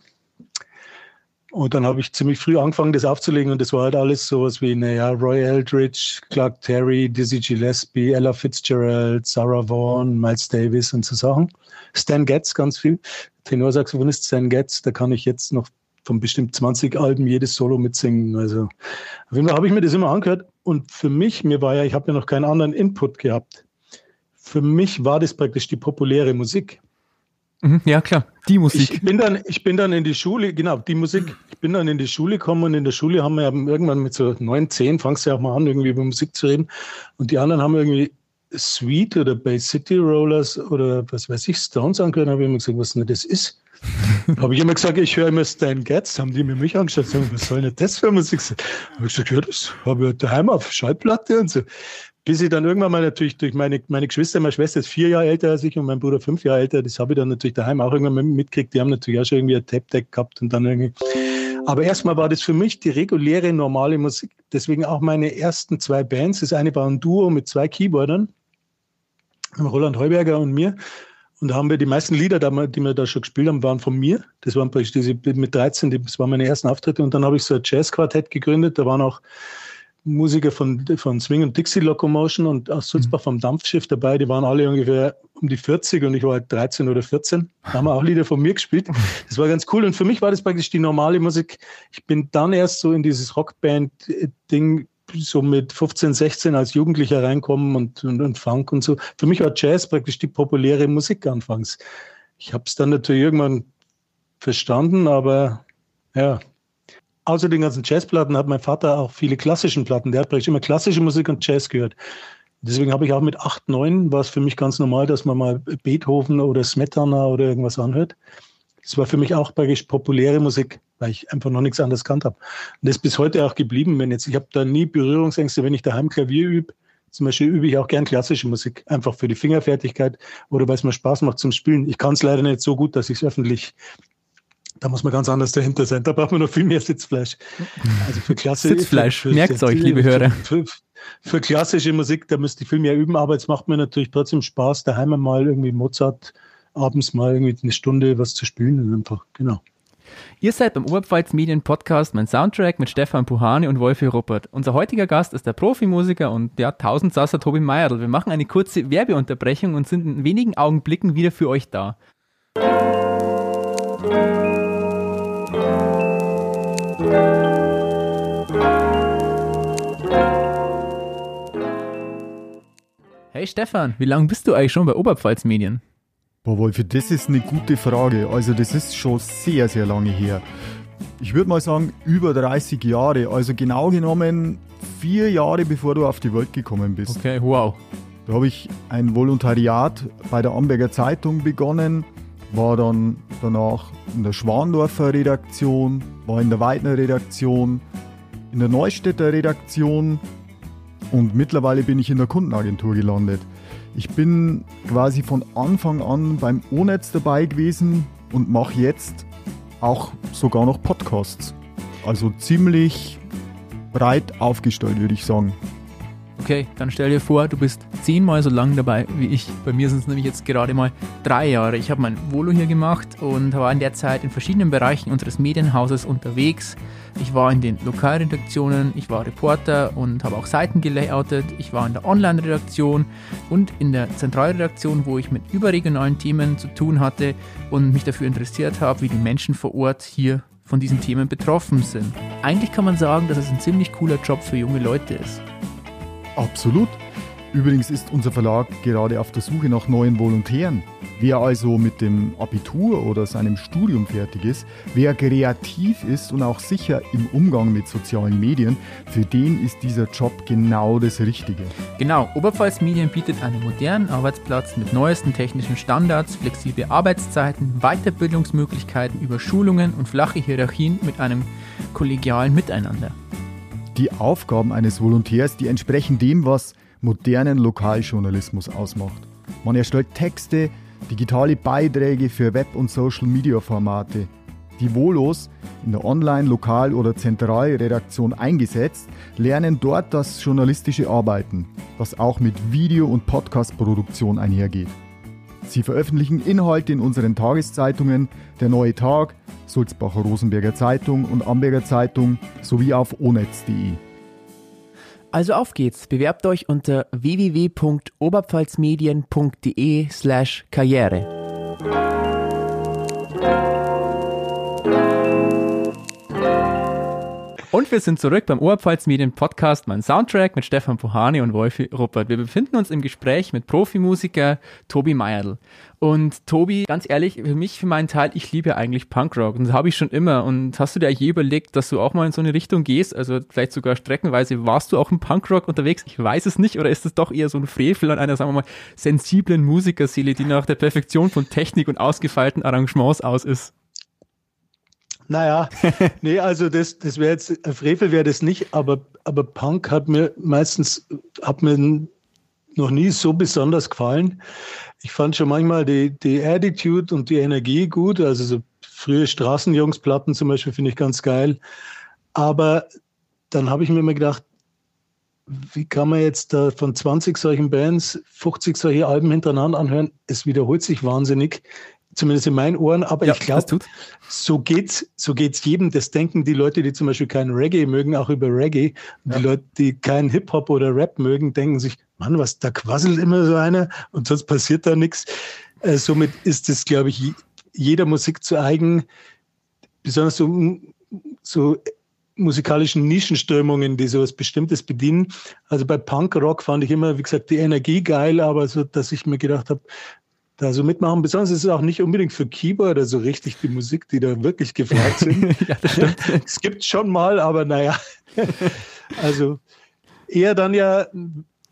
Und dann habe ich ziemlich früh angefangen, das aufzulegen. Und das war halt alles sowas wie, naja, Roy Eldridge, Clark Terry, Dizzy Gillespie, Ella Fitzgerald, Sarah Vaughan, Miles Davis und so Sachen. Stan Getz ganz viel. Tenorsaxophonist Stan Getz, da kann ich jetzt noch von bestimmt 20 Alben jedes Solo mitsingen. Also auf jeden Fall habe ich mir das immer angehört. Und für mich, mir war ja, ich habe ja noch keinen anderen Input gehabt. Für mich war das praktisch die populäre Musik. Mhm, ja, klar, die Musik. Ich bin, dann, ich bin dann in die Schule, genau, die Musik. Ich bin dann in die Schule gekommen und in der Schule haben wir ja irgendwann mit so neun, zehn, fangst du ja auch mal an, irgendwie über Musik zu reden. Und die anderen haben irgendwie Sweet oder Bay City Rollers oder was weiß ich, Stones angehört, habe ich immer gesagt, was denn das ist. habe ich immer gesagt, ich höre immer Stan Getz, haben die mir mich angeschaut, sagen, was soll denn das für Musik sein? Habe ich gesagt, ja, das habe ich daheim auf Schallplatte und so. Bis ich dann irgendwann mal natürlich durch meine, meine Geschwister, meine Schwester ist vier Jahre älter als ich und mein Bruder fünf Jahre älter, das habe ich dann natürlich daheim auch irgendwann mitgekriegt. Die haben natürlich auch schon irgendwie ein Tape-Deck gehabt und dann irgendwie. Aber erstmal war das für mich die reguläre, normale Musik. Deswegen auch meine ersten zwei Bands. Das eine war ein Duo mit zwei Keyboardern, Roland Heuberger und mir. Und da haben wir die meisten Lieder, die wir da schon gespielt haben, waren von mir. Das waren diese mit 13, das waren meine ersten Auftritte. Und dann habe ich so ein Jazzquartett gegründet. Da waren auch Musiker von, von Swing und Dixie Locomotion und aus Sulzbach vom Dampfschiff dabei. Die waren alle ungefähr um die 40 und ich war halt 13 oder 14. Da haben wir auch Lieder von mir gespielt. Das war ganz cool. Und für mich war das praktisch die normale Musik. Ich bin dann erst so in dieses Rockband-Ding so mit 15, 16 als Jugendlicher reinkommen und, und, und Funk und so. Für mich war Jazz praktisch die populäre Musik anfangs. Ich habe es dann natürlich irgendwann verstanden, aber ja. Außer den ganzen Jazzplatten hat mein Vater auch viele klassischen Platten. Der hat praktisch immer klassische Musik und Jazz gehört. Deswegen habe ich auch mit 8, 9 war es für mich ganz normal, dass man mal Beethoven oder Smetana oder irgendwas anhört. Das war für mich auch praktisch populäre Musik, weil ich einfach noch nichts anderes kannt habe. Und das ist bis heute auch geblieben. Wenn jetzt, ich habe da nie Berührungsängste, wenn ich daheim Klavier übe. Zum Beispiel übe ich auch gern klassische Musik, einfach für die Fingerfertigkeit oder weil es mir Spaß macht zum Spielen. Ich kann es leider nicht so gut, dass ich es öffentlich da muss man ganz anders dahinter sein. Da braucht man noch viel mehr Sitzfleisch. Also für Klasse, Sitzfleisch, merkt euch, liebe Hörer. Für, für, klassische Musik, da müsste ich viel mehr üben, aber es macht mir natürlich trotzdem Spaß, daheim mal irgendwie Mozart abends mal irgendwie eine Stunde was zu spielen. Einfach, genau. Ihr seid beim Oberpfalz Medien Podcast mein Soundtrack mit Stefan Puhane und Wolfi Ruppert. Unser heutiger Gast ist der Profimusiker und der Tausendsasser Tobi Meierl. Wir machen eine kurze Werbeunterbrechung und sind in wenigen Augenblicken wieder für euch da. Hey Stefan, wie lange bist du eigentlich schon bei Oberpfalz Medien? Boah, Wolfi, das ist eine gute Frage. Also, das ist schon sehr, sehr lange her. Ich würde mal sagen, über 30 Jahre. Also, genau genommen vier Jahre bevor du auf die Welt gekommen bist. Okay, wow. Da habe ich ein Volontariat bei der Amberger Zeitung begonnen, war dann danach in der Schwandorfer Redaktion, war in der Weidner Redaktion, in der Neustädter Redaktion und mittlerweile bin ich in der Kundenagentur gelandet. Ich bin quasi von Anfang an beim O-Netz dabei gewesen und mache jetzt auch sogar noch Podcasts. Also ziemlich breit aufgestellt, würde ich sagen. Okay, dann stell dir vor, du bist zehnmal so lang dabei wie ich. Bei mir sind es nämlich jetzt gerade mal drei Jahre. Ich habe mein Volo hier gemacht und war in der Zeit in verschiedenen Bereichen unseres Medienhauses unterwegs. Ich war in den Lokalredaktionen, ich war Reporter und habe auch Seiten gelayoutet. Ich war in der Online-Redaktion und in der Zentralredaktion, wo ich mit überregionalen Themen zu tun hatte und mich dafür interessiert habe, wie die Menschen vor Ort hier von diesen Themen betroffen sind. Eigentlich kann man sagen, dass es ein ziemlich cooler Job für junge Leute ist. Absolut. Übrigens ist unser Verlag gerade auf der Suche nach neuen Volontären. Wer also mit dem Abitur oder seinem Studium fertig ist, wer kreativ ist und auch sicher im Umgang mit sozialen Medien, für den ist dieser Job genau das Richtige. Genau, Oberpfalz Medien bietet einen modernen Arbeitsplatz mit neuesten technischen Standards, flexible Arbeitszeiten, Weiterbildungsmöglichkeiten über Schulungen und flache Hierarchien mit einem kollegialen Miteinander. Die Aufgaben eines Volontärs, die entsprechen dem, was modernen Lokaljournalismus ausmacht. Man erstellt Texte, digitale Beiträge für Web- und Social-Media-Formate. Die Volos, in der Online-, Lokal- oder Zentralredaktion eingesetzt, lernen dort das journalistische Arbeiten, was auch mit Video- und Podcast-Produktion einhergeht. Sie veröffentlichen Inhalte in unseren Tageszeitungen Der Neue Tag, Sulzbacher Rosenberger Zeitung und Amberger Zeitung sowie auf onetz.de. Also auf geht's, bewerbt euch unter www.oberpfalzmedien.de slash karriere. Und wir sind zurück beim Oberpfalz Medien Podcast, mein Soundtrack mit Stefan Pohane und Wolfi Ruppert. Wir befinden uns im Gespräch mit Profimusiker Tobi Meierl. Und Tobi, ganz ehrlich, für mich, für meinen Teil, ich liebe eigentlich Punkrock und das habe ich schon immer. Und hast du dir je überlegt, dass du auch mal in so eine Richtung gehst? Also vielleicht sogar streckenweise, warst du auch im Punkrock unterwegs? Ich weiß es nicht. Oder ist es doch eher so ein Frevel an einer, sagen wir mal, sensiblen Musikerseele, die nach der Perfektion von Technik und ausgefeilten Arrangements aus ist? Naja, nee, also das, das wäre jetzt, Frevel wäre das nicht, aber, aber Punk hat mir meistens, hat mir noch nie so besonders gefallen. Ich fand schon manchmal die, die Attitude und die Energie gut, also so frühe Straßenjungsplatten zum Beispiel finde ich ganz geil. Aber dann habe ich mir immer gedacht, wie kann man jetzt da von 20 solchen Bands 50 solche Alben hintereinander anhören? Es wiederholt sich wahnsinnig zumindest in meinen Ohren, aber ja, ich glaube, so geht's, so geht's jedem. Das denken die Leute, die zum Beispiel keinen Reggae mögen, auch über Reggae. Und ja. die Leute, die keinen Hip-Hop oder Rap mögen, denken sich, Mann, was, da quasselt immer so einer und sonst passiert da nichts. Äh, somit ist es, glaube ich, jeder Musik zu eigen, besonders so, so musikalischen Nischenströmungen, die so was Bestimmtes bedienen. Also bei Punkrock fand ich immer, wie gesagt, die Energie geil, aber so, dass ich mir gedacht habe, da so mitmachen. Besonders ist es auch nicht unbedingt für Keyboarder so richtig die Musik, die da wirklich gefragt sind. ja, das stimmt. es gibt schon mal, aber naja. also eher dann ja,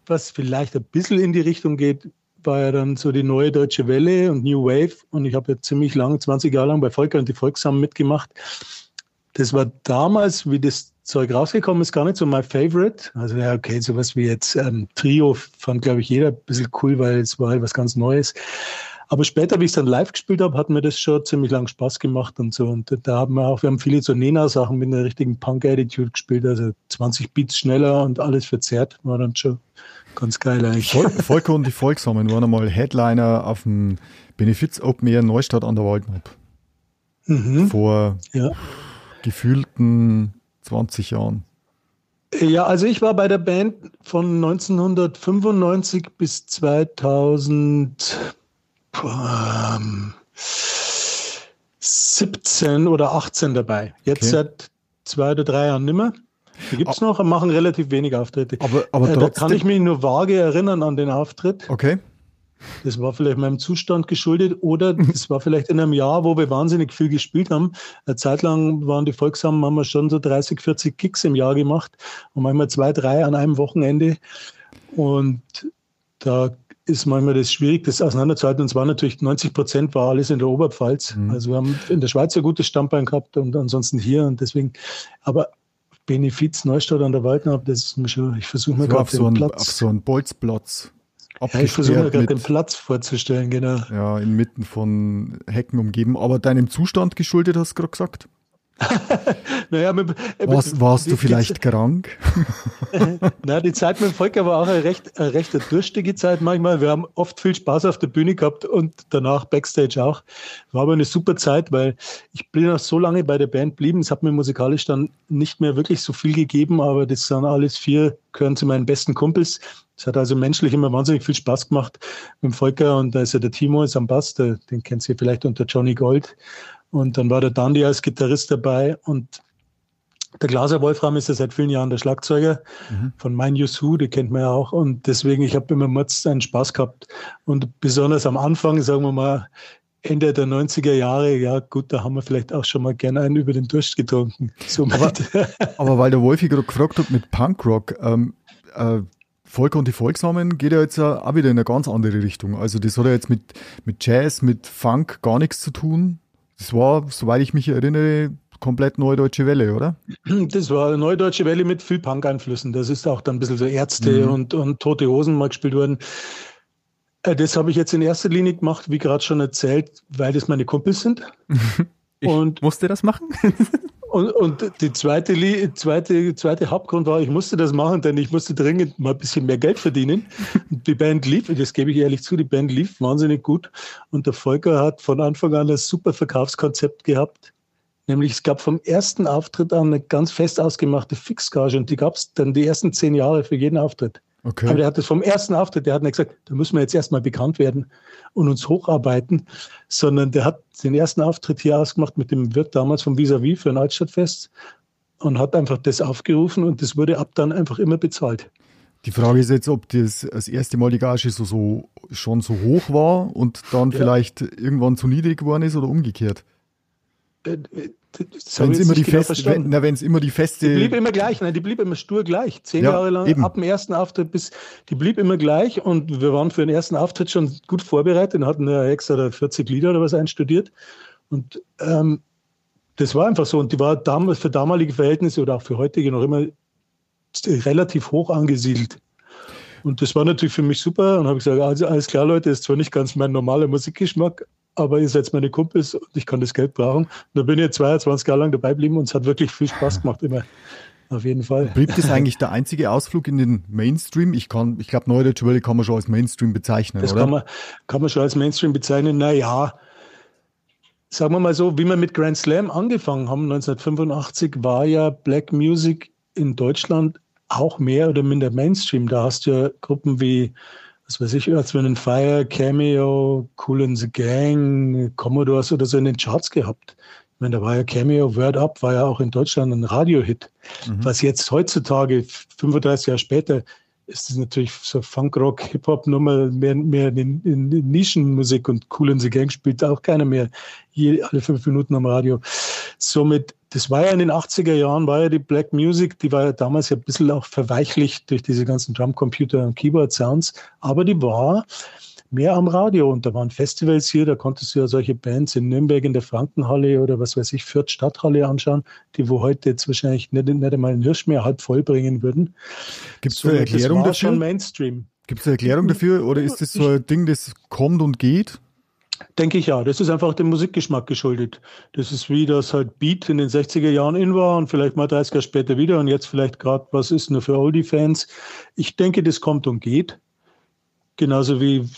was vielleicht ein bisschen in die Richtung geht, war ja dann so die neue Deutsche Welle und New Wave. Und ich habe ja ziemlich lange, 20 Jahre lang bei Volker und die Volkssamen mitgemacht. Das war damals, wie das Zeug rausgekommen ist, gar nicht so mein Favorite. Also ja, okay, sowas wie jetzt ähm, Trio fand, glaube ich, jeder ein bisschen cool, weil es war halt was ganz Neues. Aber später, wie ich es dann live gespielt habe, hat mir das schon ziemlich lang Spaß gemacht und so. Und da haben wir auch, wir haben viele so Nena-Sachen mit einer richtigen Punk-Attitude gespielt, also 20 Beats schneller und alles verzerrt, war dann schon ganz geil eigentlich. Vol Volker und die Volksamen waren einmal Headliner auf dem Benefiz Open Air Neustadt an der Waldmap. Mhm. Vor ja. gefühlten 20 Jahren? Ja, also ich war bei der Band von 1995 bis 2017 oder 18 dabei. Jetzt okay. seit zwei oder drei Jahren nimmer. Die gibt es noch und machen relativ wenig Auftritte. Aber, aber äh, da kann ich mich nur vage erinnern an den Auftritt. Okay. Das war vielleicht meinem Zustand geschuldet oder das war vielleicht in einem Jahr, wo wir wahnsinnig viel gespielt haben. Eine Zeit lang waren die Volksamen, haben wir schon so 30, 40 Kicks im Jahr gemacht und manchmal zwei, drei an einem Wochenende. Und da ist manchmal das schwierig, das auseinanderzuhalten. Und zwar natürlich 90 Prozent war alles in der Oberpfalz. Mhm. Also wir haben in der Schweiz ein gutes Standbein gehabt und ansonsten hier. Und deswegen, aber Benefiz Neustadt an der Waldnab, das ist mir schon, ich versuche mir gerade so den Platz. Auf so einen Bolzplatz. Ich versuche mir gerade den Platz vorzustellen, genau. Ja, inmitten von Hecken umgeben, aber deinem Zustand geschuldet, hast du gerade gesagt? naja, mit, warst, warst du vielleicht krank? Na, die Zeit mit dem Volker war auch eine recht, eine recht durstige Zeit manchmal. Wir haben oft viel Spaß auf der Bühne gehabt und danach Backstage auch. War aber eine super Zeit, weil ich bin auch so lange bei der Band geblieben. Es hat mir musikalisch dann nicht mehr wirklich so viel gegeben, aber das sind alles vier, gehören zu meinen besten Kumpels. Es hat also menschlich immer wahnsinnig viel Spaß gemacht mit dem Volker und da ist ja der Timo ist am Bass, der, den kennt ihr vielleicht unter Johnny Gold. Und dann war der Dandy als Gitarrist dabei und der Glaser Wolfram ist ja seit vielen Jahren der Schlagzeuger mhm. von Mein Yusu, die kennt man ja auch. Und deswegen, ich habe immer Mutz einen Spaß gehabt. Und besonders am Anfang, sagen wir mal, Ende der 90er Jahre, ja gut, da haben wir vielleicht auch schon mal gerne einen über den Durst getrunken. Aber, aber, weil der Wolfi gerade gefragt hat mit Punkrock, ähm, äh, Volker und die Volksamen geht ja jetzt auch wieder in eine ganz andere Richtung. Also das hat ja jetzt mit, mit Jazz, mit Funk gar nichts zu tun. Das war, soweit ich mich erinnere, komplett Neue Deutsche Welle, oder? Das war eine Neue Deutsche Welle mit viel Punk-Einflüssen. Das ist auch dann ein bisschen so Ärzte mhm. und, und Tote Hosen mal gespielt worden. Äh, das habe ich jetzt in erster Linie gemacht, wie gerade schon erzählt, weil das meine Kumpels sind. Ich und musste das machen? Und, und die zweite, zweite, zweite Hauptgrund war, ich musste das machen, denn ich musste dringend mal ein bisschen mehr Geld verdienen. Und die Band lief, das gebe ich ehrlich zu, die Band lief wahnsinnig gut. Und der Volker hat von Anfang an ein super Verkaufskonzept gehabt. Nämlich es gab vom ersten Auftritt an eine ganz fest ausgemachte Fixgage und die gab es dann die ersten zehn Jahre für jeden Auftritt. Okay. Aber der hat das vom ersten Auftritt, der hat nicht gesagt, da müssen wir jetzt erstmal bekannt werden und uns hocharbeiten, sondern der hat den ersten Auftritt hier ausgemacht mit dem Wirt damals vom Vis-a-vis für ein Altstadtfest. und hat einfach das aufgerufen und das wurde ab dann einfach immer bezahlt. Die Frage ist jetzt, ob das, das erste Mal die Gage so, so schon so hoch war und dann ja. vielleicht irgendwann zu niedrig geworden ist oder umgekehrt. Wenn es immer, die genau feste, wenn, immer die feste. Die blieb immer gleich, nein, die blieb immer stur gleich. Zehn ja, Jahre lang, eben. ab dem ersten Auftritt bis, die blieb immer gleich und wir waren für den ersten Auftritt schon gut vorbereitet und hatten ja extra 40 Lieder oder was einstudiert. Und ähm, das war einfach so. Und die war damals für damalige Verhältnisse oder auch für heutige noch immer relativ hoch angesiedelt. Und das war natürlich für mich super. Und habe gesagt, also alles klar, Leute, ist zwar nicht ganz mein normaler Musikgeschmack, aber ihr seid meine Kumpels und ich kann das Geld brauchen. Da bin ich 22 Jahre lang dabei geblieben und es hat wirklich viel Spaß gemacht immer. Auf jeden Fall. Blieb das eigentlich der einzige Ausflug in den Mainstream? Ich kann, ich glaube, Neue Deutsche kann man schon als Mainstream bezeichnen, das oder? Kann man, kann man schon als Mainstream bezeichnen. Naja, sagen wir mal so, wie wir mit Grand Slam angefangen haben, 1985, war ja Black Music in Deutschland auch mehr oder minder Mainstream. Da hast du ja Gruppen wie, was weiß ich, Earth, Wind Fire, Cameo, Cool in the Gang, Commodores oder so in den Charts gehabt. Ich meine, da war ja Cameo, Word Up, war ja auch in Deutschland ein Radiohit. Mhm. Was jetzt heutzutage, 35 Jahre später, ist es natürlich so Funkrock, Hip-Hop-Nummer, mehr, mehr in, in, in, Nischenmusik und Cool in the Gang spielt auch keiner mehr je, alle fünf Minuten am Radio. Somit, das war ja in den 80er Jahren, war ja die Black Music, die war ja damals ja ein bisschen auch verweichlicht durch diese ganzen Drumcomputer und Keyboard-Sounds, aber die war mehr am Radio. Und da waren Festivals hier, da konntest du ja solche Bands in Nürnberg in der Frankenhalle oder was weiß ich, Fürth Stadthalle anschauen, die wo heute jetzt wahrscheinlich nicht, nicht einmal einen Hirsch mehr halb voll bringen würden. Gibt es so, eine Erklärung das dafür? schon Mainstream. Gibt es eine Erklärung dafür oder ist das so ein Ding, das kommt und geht? Denke ich ja. Das ist einfach dem Musikgeschmack geschuldet. Das ist wie das halt Beat in den 60er Jahren in war und vielleicht mal 30 Jahre später wieder und jetzt vielleicht gerade, was ist nur für Oldie-Fans. Ich denke, das kommt und geht. Genauso wie,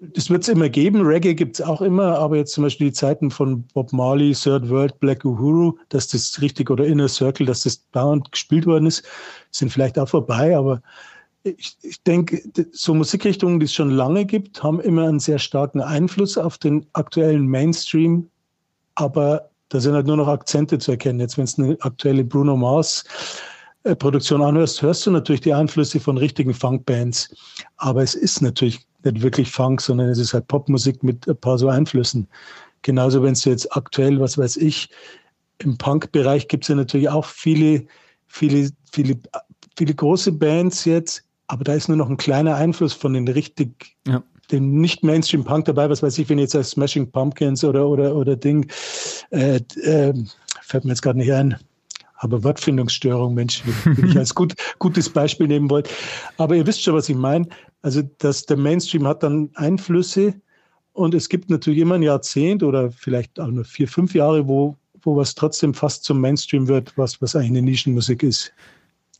das wird es immer geben, Reggae gibt es auch immer, aber jetzt zum Beispiel die Zeiten von Bob Marley, Third World, Black Uhuru, dass das richtig oder Inner Circle, dass das dauernd gespielt worden ist, sind vielleicht auch vorbei, aber ich, ich denke, so Musikrichtungen, die es schon lange gibt, haben immer einen sehr starken Einfluss auf den aktuellen Mainstream, aber da sind halt nur noch Akzente zu erkennen. Jetzt, wenn es eine aktuelle Bruno Mars äh, Produktion anhörst, hörst du natürlich die Einflüsse von richtigen Funkbands. Aber es ist natürlich nicht wirklich Funk, sondern es ist halt Popmusik mit ein paar so Einflüssen. Genauso, wenn du jetzt aktuell, was weiß ich, im Punk-Bereich gibt es ja natürlich auch viele, viele, viele, viele große Bands jetzt, aber da ist nur noch ein kleiner Einfluss von den richtig, ja. dem nicht Mainstream-Punk dabei, was weiß ich, wenn jetzt als Smashing Pumpkins oder, oder, oder Ding, äh, äh, fällt mir jetzt gerade nicht ein, aber Wortfindungsstörung, Mensch, wenn ich als gut, gutes Beispiel nehmen wollte. Aber ihr wisst schon, was ich meine. Also, dass der Mainstream hat dann Einflüsse und es gibt natürlich immer ein Jahrzehnt oder vielleicht auch nur vier, fünf Jahre, wo, wo was trotzdem fast zum Mainstream wird, was, was eigentlich eine Nischenmusik ist.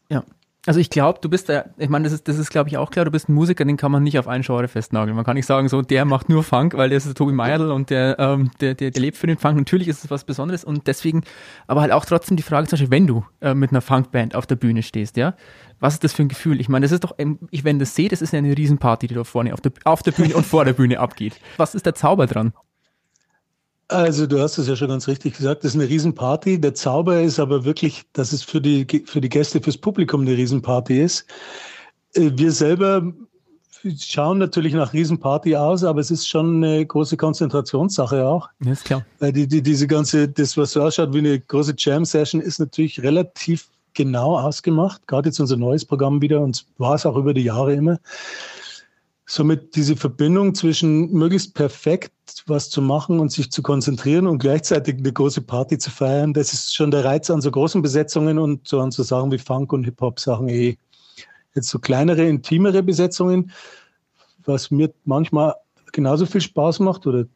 Ja, also ich glaube, du bist da, ich meine, das ist, das ist glaube ich auch klar, du bist ein Musiker, den kann man nicht auf einen Genre festnageln. Man kann nicht sagen, so, der macht nur Funk, weil der ist Tobi Meierl und der, ähm, der, der, der lebt für den Funk. Natürlich ist es was Besonderes und deswegen, aber halt auch trotzdem die Frage, zum Beispiel, wenn du äh, mit einer Funkband auf der Bühne stehst, ja, was ist das für ein Gefühl? Ich meine, das ist doch, ich, wenn das sehe, das ist ja eine Riesenparty, die da vorne auf der, auf der Bühne und vor der Bühne abgeht. Was ist der Zauber dran? Also du hast es ja schon ganz richtig gesagt, das ist eine Riesenparty. Der Zauber ist aber wirklich, dass es für die, für die Gäste, fürs Publikum eine Riesenparty ist. Äh, wir selber schauen natürlich nach Riesenparty aus, aber es ist schon eine große Konzentrationssache auch. Ja, ist klar. Weil die, die, diese ganze, das, was so ausschaut wie eine große Jam-Session, ist natürlich relativ genau ausgemacht. Gerade jetzt unser neues Programm wieder und war es auch über die Jahre immer somit diese Verbindung zwischen möglichst perfekt was zu machen und sich zu konzentrieren und gleichzeitig eine große Party zu feiern, das ist schon der Reiz an so großen Besetzungen und so an so Sachen wie Funk und Hip-Hop-Sachen eh. Jetzt so kleinere, intimere Besetzungen, was mir manchmal genauso viel Spaß macht oder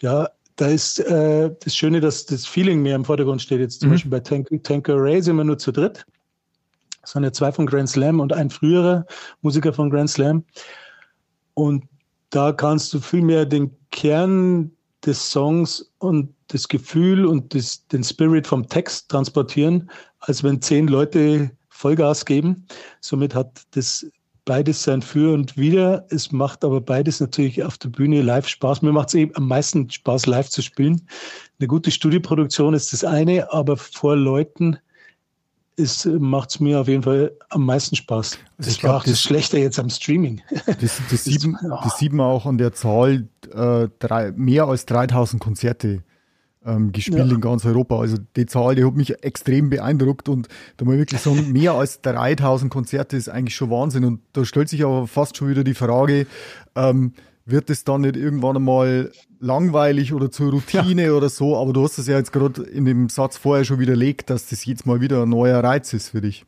ja, da ist äh, das Schöne, dass das Feeling mehr im Vordergrund steht. Jetzt zum mhm. Beispiel bei Tank, Tanker Ray sind wir nur zu dritt. Das waren ja zwei von Grand Slam und ein früherer Musiker von Grand Slam. Und da kannst du viel mehr den Kern des Songs und das Gefühl und das, den Spirit vom Text transportieren, als wenn zehn Leute Vollgas geben. Somit hat das beides sein Für und Wider. Es macht aber beides natürlich auf der Bühne live Spaß. Mir macht es eben am meisten Spaß, live zu spielen. Eine gute Studioproduktion ist das eine, aber vor Leuten macht es mir auf jeden Fall am meisten Spaß. Also ich glaube, das ist schlechter jetzt am Streaming. Das, das, sieht, das sieht man auch an der Zahl, äh, drei, mehr als 3000 Konzerte ähm, gespielt ja. in ganz Europa. Also die Zahl, die hat mich extrem beeindruckt und da muss ich wirklich sagen, mehr als 3000 Konzerte ist eigentlich schon Wahnsinn. Und da stellt sich aber fast schon wieder die Frage, ähm, wird es dann nicht irgendwann einmal langweilig oder zur Routine ja. oder so? Aber du hast es ja jetzt gerade in dem Satz vorher schon widerlegt, dass das jetzt mal wieder ein neuer Reiz ist für dich.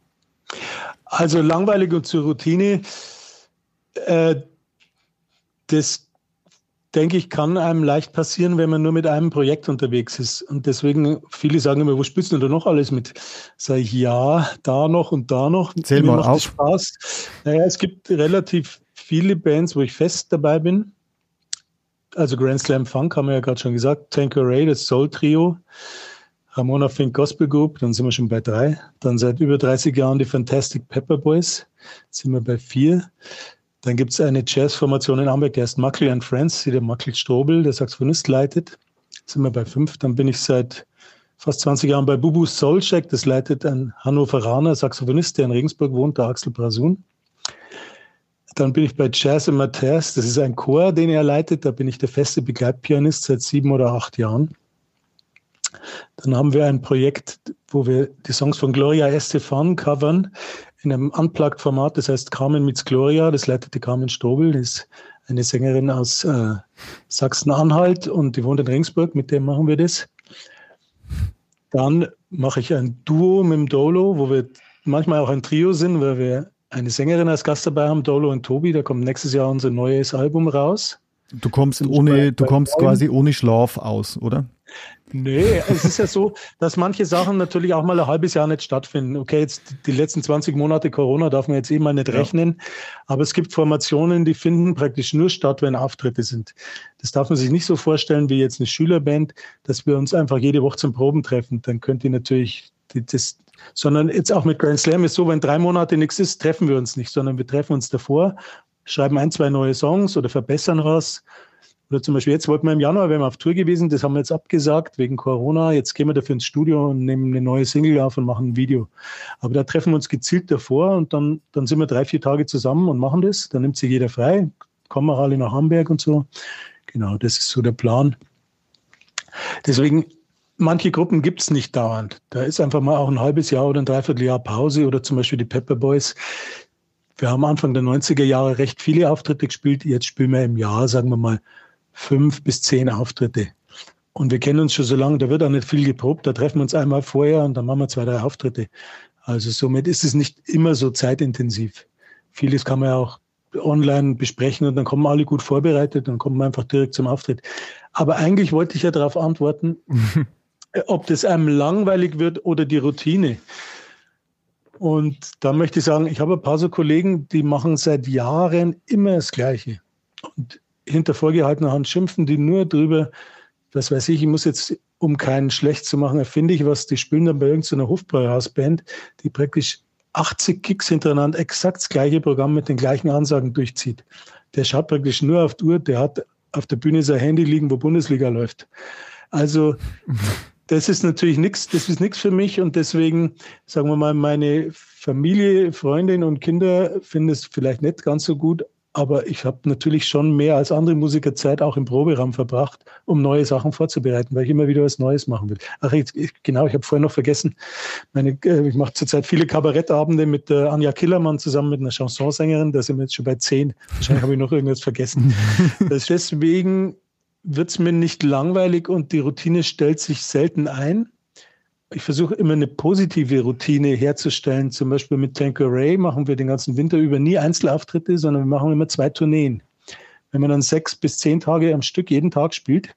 Also langweilig und zur Routine, äh, das denke ich, kann einem leicht passieren, wenn man nur mit einem Projekt unterwegs ist. Und deswegen, viele sagen immer, wo spielst du denn noch alles mit? Sag ich, ja, da noch und da noch. Zähl Mir mal auf. Spaß. Naja, es gibt relativ viele Bands, wo ich fest dabei bin. Also Grand Slam Funk haben wir ja gerade schon gesagt. Tanqueray, das Soul Trio. Ramona Fink Gospel Group, dann sind wir schon bei drei. Dann seit über 30 Jahren die Fantastic Pepper Boys, sind wir bei vier. Dann gibt es eine Jazzformation in Hamburg, die heißt Muckley and Friends, die der Muckley Strobel, der Saxophonist, leitet. Sind wir bei fünf. Dann bin ich seit fast 20 Jahren bei Bubu Soulcheck, das leitet ein Hannoveraner Saxophonist, der in Regensburg wohnt, der Axel Brasun. Dann bin ich bei Jazz Amateurs, das ist ein Chor, den er leitet, da bin ich der feste Begleitpianist seit sieben oder acht Jahren. Dann haben wir ein Projekt, wo wir die Songs von Gloria Estefan covern in einem Unplugged-Format, das heißt Carmen mit Gloria, das leitete Carmen Strobel, das ist eine Sängerin aus äh, Sachsen-Anhalt und die wohnt in Ringsburg, mit der machen wir das. Dann mache ich ein Duo mit dem Dolo, wo wir manchmal auch ein Trio sind, weil wir eine Sängerin als Gast dabei haben, Dolo und Tobi. Da kommt nächstes Jahr unser neues Album raus. Du kommst ohne, du kommst quasi ohne Schlaf aus, oder? Nee, es ist ja so, dass manche Sachen natürlich auch mal ein halbes Jahr nicht stattfinden. Okay, jetzt die letzten 20 Monate Corona darf man jetzt eh mal nicht ja. rechnen, aber es gibt Formationen, die finden praktisch nur statt, wenn Auftritte sind. Das darf man sich nicht so vorstellen wie jetzt eine Schülerband, dass wir uns einfach jede Woche zum Proben treffen. Dann könnt ihr natürlich das, sondern jetzt auch mit Grand Slam ist so, wenn drei Monate nichts ist, treffen wir uns nicht, sondern wir treffen uns davor, schreiben ein, zwei neue Songs oder verbessern was oder zum Beispiel jetzt wollten wir im Januar, wären wir auf Tour gewesen, das haben wir jetzt abgesagt wegen Corona. Jetzt gehen wir dafür ins Studio und nehmen eine neue Single auf und machen ein Video. Aber da treffen wir uns gezielt davor und dann, dann sind wir drei, vier Tage zusammen und machen das. Dann nimmt sich jeder frei, kommen auch alle nach Hamburg und so. Genau, das ist so der Plan. Deswegen, manche Gruppen gibt es nicht dauernd. Da ist einfach mal auch ein halbes Jahr oder ein Dreivierteljahr Pause oder zum Beispiel die Pepper Boys. Wir haben Anfang der 90er Jahre recht viele Auftritte gespielt. Jetzt spielen wir im Jahr, sagen wir mal, fünf bis zehn Auftritte. Und wir kennen uns schon so lange, da wird auch nicht viel geprobt. Da treffen wir uns einmal vorher und dann machen wir zwei, drei Auftritte. Also somit ist es nicht immer so zeitintensiv. Vieles kann man ja auch online besprechen und dann kommen alle gut vorbereitet und kommen einfach direkt zum Auftritt. Aber eigentlich wollte ich ja darauf antworten, ob das einem langweilig wird oder die Routine. Und da möchte ich sagen, ich habe ein paar so Kollegen, die machen seit Jahren immer das Gleiche. Und hinter vorgehaltener Hand schimpfen die nur drüber, was weiß ich, ich muss jetzt, um keinen schlecht zu machen, erfinde ich was, die spielen dann bei irgendeiner Hofbräuhausband, die praktisch 80 Kicks hintereinander exakt das gleiche Programm mit den gleichen Ansagen durchzieht. Der schaut praktisch nur auf die Uhr, der hat auf der Bühne sein Handy liegen, wo Bundesliga läuft. Also das ist natürlich nichts, das ist nichts für mich und deswegen, sagen wir mal, meine Familie, Freundin und Kinder finden es vielleicht nicht ganz so gut, aber ich habe natürlich schon mehr als andere Musiker Zeit auch im Proberaum verbracht, um neue Sachen vorzubereiten, weil ich immer wieder was Neues machen will. Ach, ich, genau, ich habe vorhin noch vergessen, meine, äh, ich mache zurzeit viele Kabarettabende mit äh, Anja Killermann zusammen mit einer Chansonsängerin, da sind wir jetzt schon bei zehn. Wahrscheinlich habe ich noch irgendwas vergessen. deswegen wird es mir nicht langweilig und die Routine stellt sich selten ein ich versuche immer eine positive Routine herzustellen. Zum Beispiel mit Tanqueray machen wir den ganzen Winter über nie Einzelauftritte, sondern wir machen immer zwei Tourneen. Wenn man dann sechs bis zehn Tage am Stück jeden Tag spielt,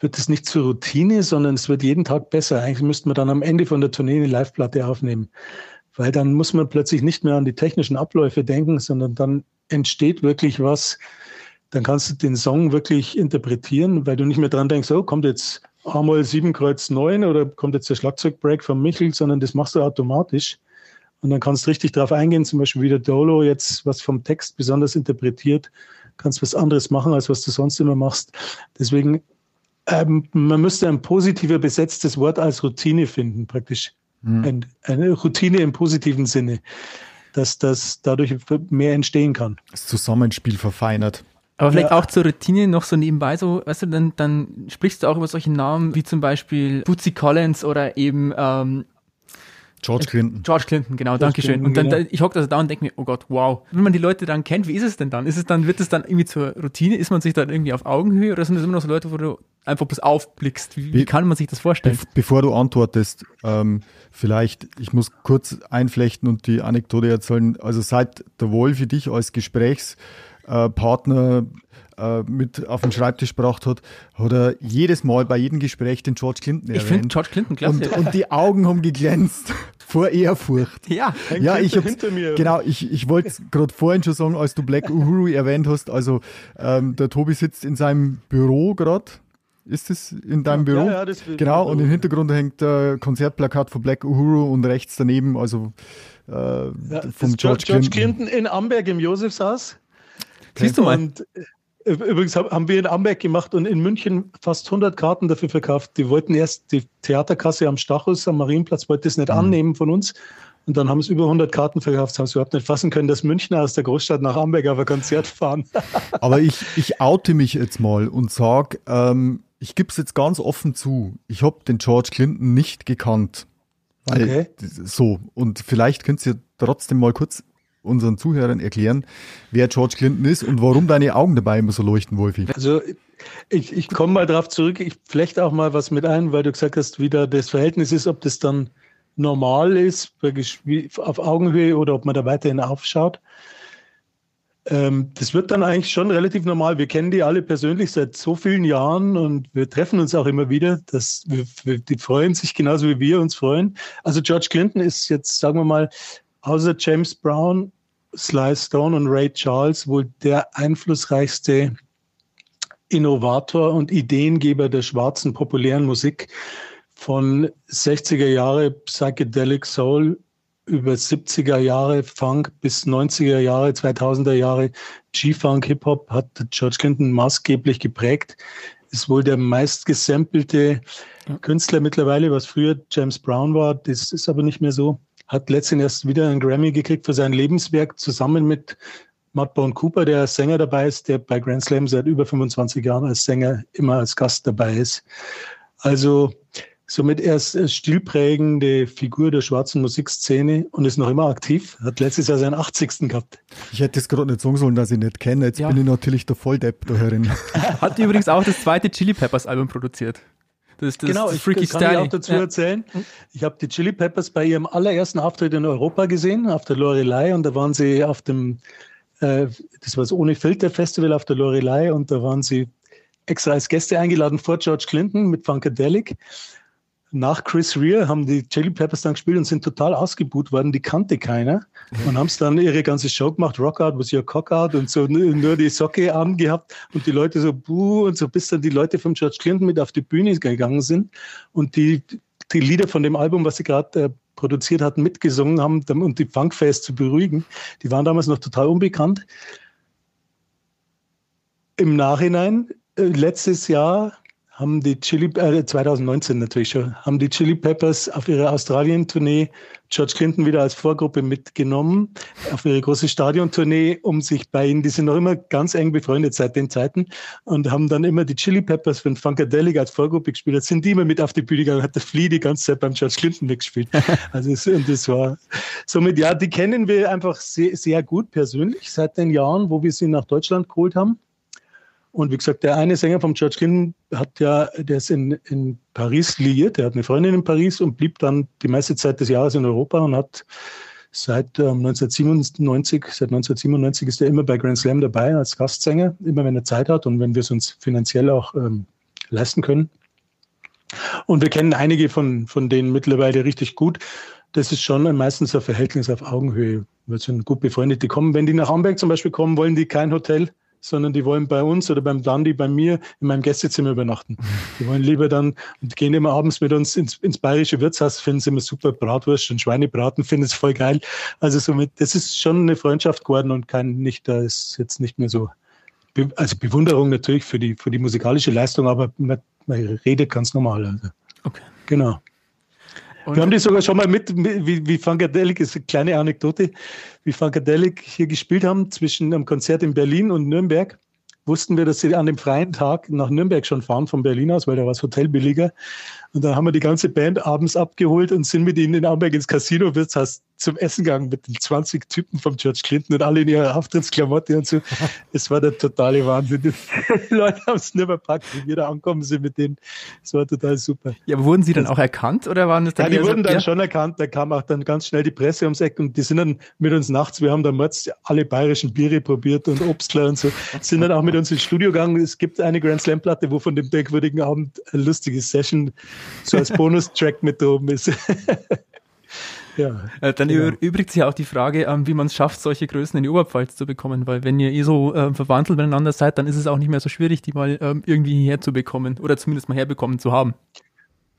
wird es nicht zur Routine, sondern es wird jeden Tag besser. Eigentlich müsste man dann am Ende von der Tournee eine Live-Platte aufnehmen, weil dann muss man plötzlich nicht mehr an die technischen Abläufe denken, sondern dann entsteht wirklich was. Dann kannst du den Song wirklich interpretieren, weil du nicht mehr dran denkst, oh, kommt jetzt einmal 7 Kreuz 9 oder kommt jetzt der Schlagzeugbreak von Michel, sondern das machst du automatisch. Und dann kannst du richtig drauf eingehen, zum Beispiel wie der Dolo jetzt was vom Text besonders interpretiert, kannst was anderes machen, als was du sonst immer machst. Deswegen, ähm, man müsste ein positiver besetztes Wort als Routine finden, praktisch Mhm. Ein, eine Routine im positiven Sinne, dass das dadurch mehr entstehen kann. Das Zusammenspiel verfeinert. Aber vielleicht ja. auch zur Routine noch so nebenbei so, weißt du, dann, dann sprichst du auch über solche Namen wie zum Beispiel Bootsy Collins oder eben ähm, George Clinton. George Clinton, genau, danke schön. Und dann, genau. ich hocke da und denke mir, oh Gott, wow. Wenn man die Leute dann kennt, wie ist es denn dann? Ist es dann, wird es dann irgendwie zur Routine? Ist man sich dann irgendwie auf Augenhöhe oder sind das immer noch so Leute, wo du einfach bloß aufblickst? Wie, wie kann man sich das vorstellen? Be bevor du antwortest, ähm, vielleicht, ich muss kurz einflechten und die Anekdote erzählen. Also seit der Wolf dich als Gesprächspartner äh, mit auf den Schreibtisch gebracht hat, hat er jedes Mal bei jedem Gespräch den George Clinton erwähnt. Ich finde George Clinton klasse. Und, und, die Augen haben geglänzt vor Ehrfurcht. Ja, ja ich hab's, hinter mir. Genau, ich, ich wollte es gerade vorhin schon sagen, als du Black Uhuru erwähnt hast. Also ähm, der Tobi sitzt in seinem Büro gerade. Ist es in deinem Büro? Ja, ja, das wird Genau, und im Hintergrund hängt ein Konzertplakat von Black Uhuru und rechts daneben, also äh, ja, vom George, George Clinton. Clinton in Amberg im Josefshaus. Siehst du mal. Und Übrigens haben wir in Amberg gemacht und in München fast 100 Karten dafür verkauft. Die wollten erst die Theaterkasse am Stachus, am Marienplatz, wollte es nicht mhm. annehmen von uns. Und dann haben es über 100 Karten verkauft, haben es überhaupt nicht fassen können, dass Münchner aus der Großstadt nach Amberg auf ein Konzert fahren. Aber ich, ich oute mich jetzt mal und sage, ähm, ich gebe es jetzt ganz offen zu, ich habe den George Clinton nicht gekannt. Okay. So, und vielleicht könnt ihr trotzdem mal kurz unseren Zuhörern erklären, wer George Clinton ist und warum deine Augen dabei immer so leuchten, Wolfi? Also ich, ich komme mal darauf zurück, ich flechte auch mal was mit ein, weil du gesagt hast, wie da das Verhältnis ist, ob das dann normal ist, auf Augenhöhe oder ob man da weiterhin aufschaut. Ähm, das wird dann eigentlich schon relativ normal. Wir kennen die alle persönlich seit so vielen Jahren und wir treffen uns auch immer wieder. Wir, wir, die freuen sich genauso wie wir uns freuen. Also George Clinton ist jetzt, sagen wir mal, außer James Brown Sly Stone und Ray Charles wohl der einflussreichste Innovator und Ideengeber der schwarzen populären Musik von 60er Jahre Psychedelic Soul über 70er Jahre Funk bis 90er Jahre, 2000er Jahre G-Funk Hip-Hop hat George Clinton maßgeblich geprägt. Ist wohl der meistgesampelte Künstler mittlerweile, was früher James Brown war. Das ist aber nicht mehr so hat letztens erst wieder einen Grammy gekriegt für sein Lebenswerk zusammen mit Mudbone Cooper, der als Sänger dabei ist, der bei Grand Slam seit über 25 Jahren als Sänger immer als Gast dabei ist. Also somit er ist eine stilprägende Figur der schwarzen Musikszene und ist noch immer aktiv. Hat letztes Jahr seinen 80. gehabt. Ich hätte es gerade nicht sagen sollen, dass ich nicht kenne. Jetzt ja. bin ich natürlich der Volldepp da herin. Hat übrigens auch das zweite Chili Peppers Album produziert. Das, das genau, ich Freaky kann Styling. ich auch dazu ja. erzählen. Ich habe die Chili Peppers bei ihrem allerersten Auftritt in Europa gesehen, auf der Lorelei. Und da waren sie auf dem, äh, das war das Ohne Filter Festival auf der Lorelei. Und da waren sie extra als Gäste eingeladen vor George Clinton mit Funkadelic nach Chris Rea haben die Chili Peppers dann gespielt und sind total ausgebuht worden. Die kannte keiner und haben es dann ihre ganze Show gemacht. Rockout was your cockout und so nur die Socke angehabt und die Leute so buh und so, bis dann die Leute von George Clinton mit auf die Bühne gegangen sind und die, die Lieder von dem Album, was sie gerade äh, produziert hatten, mitgesungen haben, um die Funkfans zu beruhigen. Die waren damals noch total unbekannt. Im Nachhinein, äh, letztes Jahr, haben die Chili, äh, 2019 natürlich schon, haben die Chili Peppers auf ihrer Australien-Tournee George Clinton wieder als Vorgruppe mitgenommen, auf ihre große Stadiontournee, um sich bei ihnen, die sind noch immer ganz eng befreundet seit den Zeiten und haben dann immer die Chili Peppers von Funkadelic als Vorgruppe gespielt. Jetzt sind die immer mit auf die Bühne gegangen, hat der Flea die ganze Zeit beim George Clinton mitgespielt. Also es, und das war somit, ja, die kennen wir einfach sehr, sehr gut persönlich seit den Jahren, wo wir sie nach Deutschland geholt haben. Und wie gesagt, der eine Sänger vom George Clinton hat ja, der ist in, in Paris liiert, der hat eine Freundin in Paris und blieb dann die meiste Zeit des Jahres in Europa und hat seit ähm, 1997, seit 1997 ist er immer bei Grand Slam dabei als Gastsänger, immer wenn er Zeit hat und wenn wir es uns finanziell auch ähm, leisten können. Und wir kennen einige von, von denen mittlerweile richtig gut. Das ist schon meistens ein Verhältnis auf Augenhöhe. Wir sind gut befreundet. Die kommen, wenn die nach Hamburg zum Beispiel kommen, wollen die kein Hotel sondern die wollen bei uns oder beim Dandi bei mir in meinem Gästezimmer übernachten. Die wollen lieber dann und gehen immer abends mit uns ins, ins bayerische Wirtshaus, finden sie immer super Bratwurst und Schweinebraten, finden es voll geil. Also somit, das ist schon eine Freundschaft geworden und kein nicht, da ist jetzt nicht mehr so, also Bewunderung natürlich für die, für die musikalische Leistung, aber man, man redet ganz normal. Also. Okay. Genau. Wir haben die sogar schon mal mit, wie, wie Funkadelic, ist eine kleine Anekdote, wie Funkadelic hier gespielt haben zwischen einem Konzert in Berlin und Nürnberg wussten wir, dass sie an dem freien Tag nach Nürnberg schon fahren von Berlin aus, weil da war das Hotel billiger. Und dann haben wir die ganze Band abends abgeholt und sind mit ihnen in Amberg ins Casino Wirtshaus zum Essen gegangen mit den 20 Typen von George Clinton und alle in ihrer Auftrittsklamotte und so. Es war der totale Wahnsinn. Die Leute haben es nicht mehr packt, wie wir da ankommen sind mit denen. Es war total super. Ja, aber wurden sie dann auch erkannt oder waren das dann? Ja, die wurden so, dann ja? schon erkannt. Da kam auch dann ganz schnell die Presse ums Eck und die sind dann mit uns nachts, wir haben damals alle bayerischen Biere probiert und Obstler und so, sind dann auch mit uns ins Studio gegangen. Es gibt eine Grand Slam Platte, wo von dem denkwürdigen Abend eine lustige Session so als Bonustrack mit oben ist. Ja, äh, dann genau. übrigt sich auch die Frage, ähm, wie man es schafft, solche Größen in die Oberpfalz zu bekommen, weil wenn ihr eh so äh, verwandelt miteinander seid, dann ist es auch nicht mehr so schwierig, die mal ähm, irgendwie hierher zu bekommen oder zumindest mal herbekommen zu haben.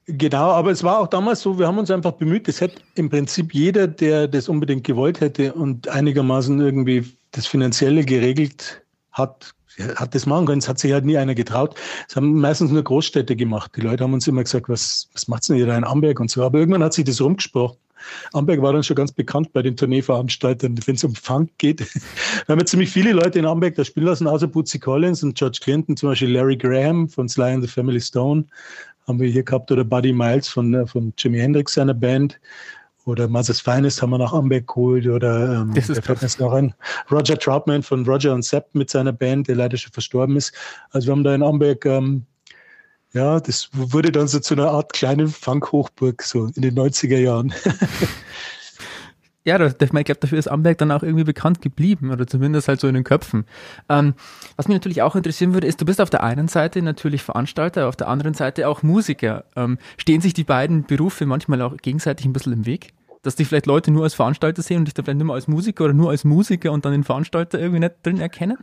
Genau, aber es war auch damals so, wir haben uns einfach bemüht, es hätte im Prinzip jeder, der das unbedingt gewollt hätte und einigermaßen irgendwie das Finanzielle geregelt hat, hat das machen können. Es hat sich halt nie einer getraut. Es haben meistens nur Großstädte gemacht. Die Leute haben uns immer gesagt, was, was macht's denn ihr da in Amberg und so. Aber irgendwann hat sich das rumgesprochen. Amberg war dann schon ganz bekannt bei den Tourneeveranstaltern, wenn es um Funk geht. Wir haben ja ziemlich viele Leute in Amberg da spielen lassen, außer Bootsy Collins und George Clinton, zum Beispiel Larry Graham von Sly and the Family Stone haben wir hier gehabt oder Buddy Miles von, äh, von Jimi Hendrix, seiner Band oder Mother's Finest haben wir nach Amberg geholt oder ähm, das ist noch ein Roger Troutman von Roger und Sepp mit seiner Band, der leider schon verstorben ist. Also wir haben da in Amberg ähm, ja, das wurde dann so zu einer Art kleinen Funk-Hochburg, so in den 90er Jahren. ja, ich glaube, dafür ist Amberg dann auch irgendwie bekannt geblieben oder zumindest halt so in den Köpfen. Ähm, was mich natürlich auch interessieren würde, ist, du bist auf der einen Seite natürlich Veranstalter, auf der anderen Seite auch Musiker. Ähm, stehen sich die beiden Berufe manchmal auch gegenseitig ein bisschen im Weg? Dass dich vielleicht Leute nur als Veranstalter sehen und dich dann vielleicht mehr als Musiker oder nur als Musiker und dann den Veranstalter irgendwie nicht drin erkennen?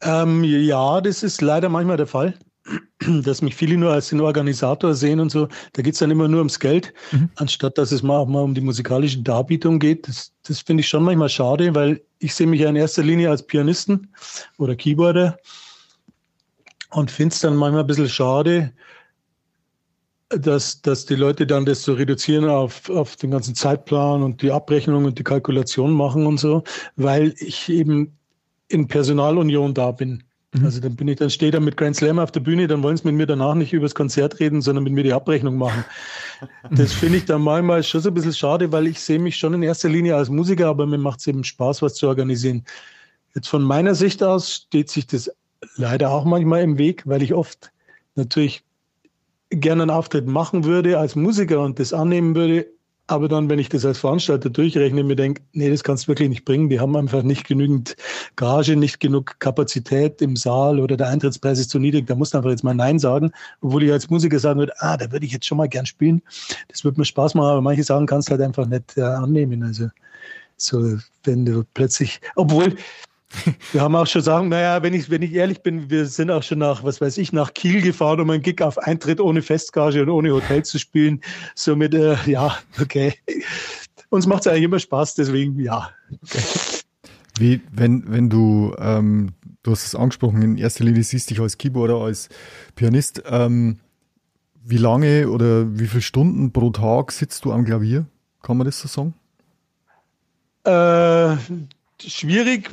Ähm, ja, das ist leider manchmal der Fall dass mich viele nur als den Organisator sehen und so. Da geht es dann immer nur ums Geld, mhm. anstatt dass es mal auch mal um die musikalische Darbietung geht. Das, das finde ich schon manchmal schade, weil ich sehe mich ja in erster Linie als Pianisten oder Keyboarder und finde es dann manchmal ein bisschen schade, dass, dass die Leute dann das so reduzieren auf, auf den ganzen Zeitplan und die Abrechnung und die Kalkulation machen und so, weil ich eben in Personalunion da bin. Mhm. Also dann bin ich, dann stehe da mit Grand Slam auf der Bühne, dann wollen sie mit mir danach nicht über das Konzert reden, sondern mit mir die Abrechnung machen. Das finde ich dann manchmal schon so ein bisschen schade, weil ich sehe mich schon in erster Linie als Musiker, aber mir macht es eben Spaß, was zu organisieren. Jetzt von meiner Sicht aus steht sich das leider auch manchmal im Weg, weil ich oft natürlich gerne einen Auftritt machen würde als Musiker und das annehmen würde, aber dann, wenn ich das als Veranstalter durchrechne, mir denke, nee, das kannst du wirklich nicht bringen. Die haben einfach nicht genügend Gage, nicht genug Kapazität im Saal oder der Eintrittspreis ist zu niedrig. Da musst du einfach jetzt mal Nein sagen. Obwohl ich als Musiker sagen würde, ah, da würde ich jetzt schon mal gern spielen. Das würde mir Spaß machen, aber manche Sachen kannst du halt einfach nicht äh, annehmen. Also, so, wenn du plötzlich, obwohl, wir haben auch schon sagen, naja, wenn ich, wenn ich ehrlich bin, wir sind auch schon nach, was weiß ich, nach Kiel gefahren, um einen Gig auf Eintritt ohne Festgage und ohne Hotel zu spielen. Somit, äh, ja, okay. Uns macht es eigentlich immer Spaß, deswegen ja. Okay. Wie, wenn, wenn du, ähm, du hast es angesprochen, in erster Linie siehst dich als Keyboarder, als Pianist, ähm, wie lange oder wie viele Stunden pro Tag sitzt du am Klavier? Kann man das so sagen? Äh, schwierig.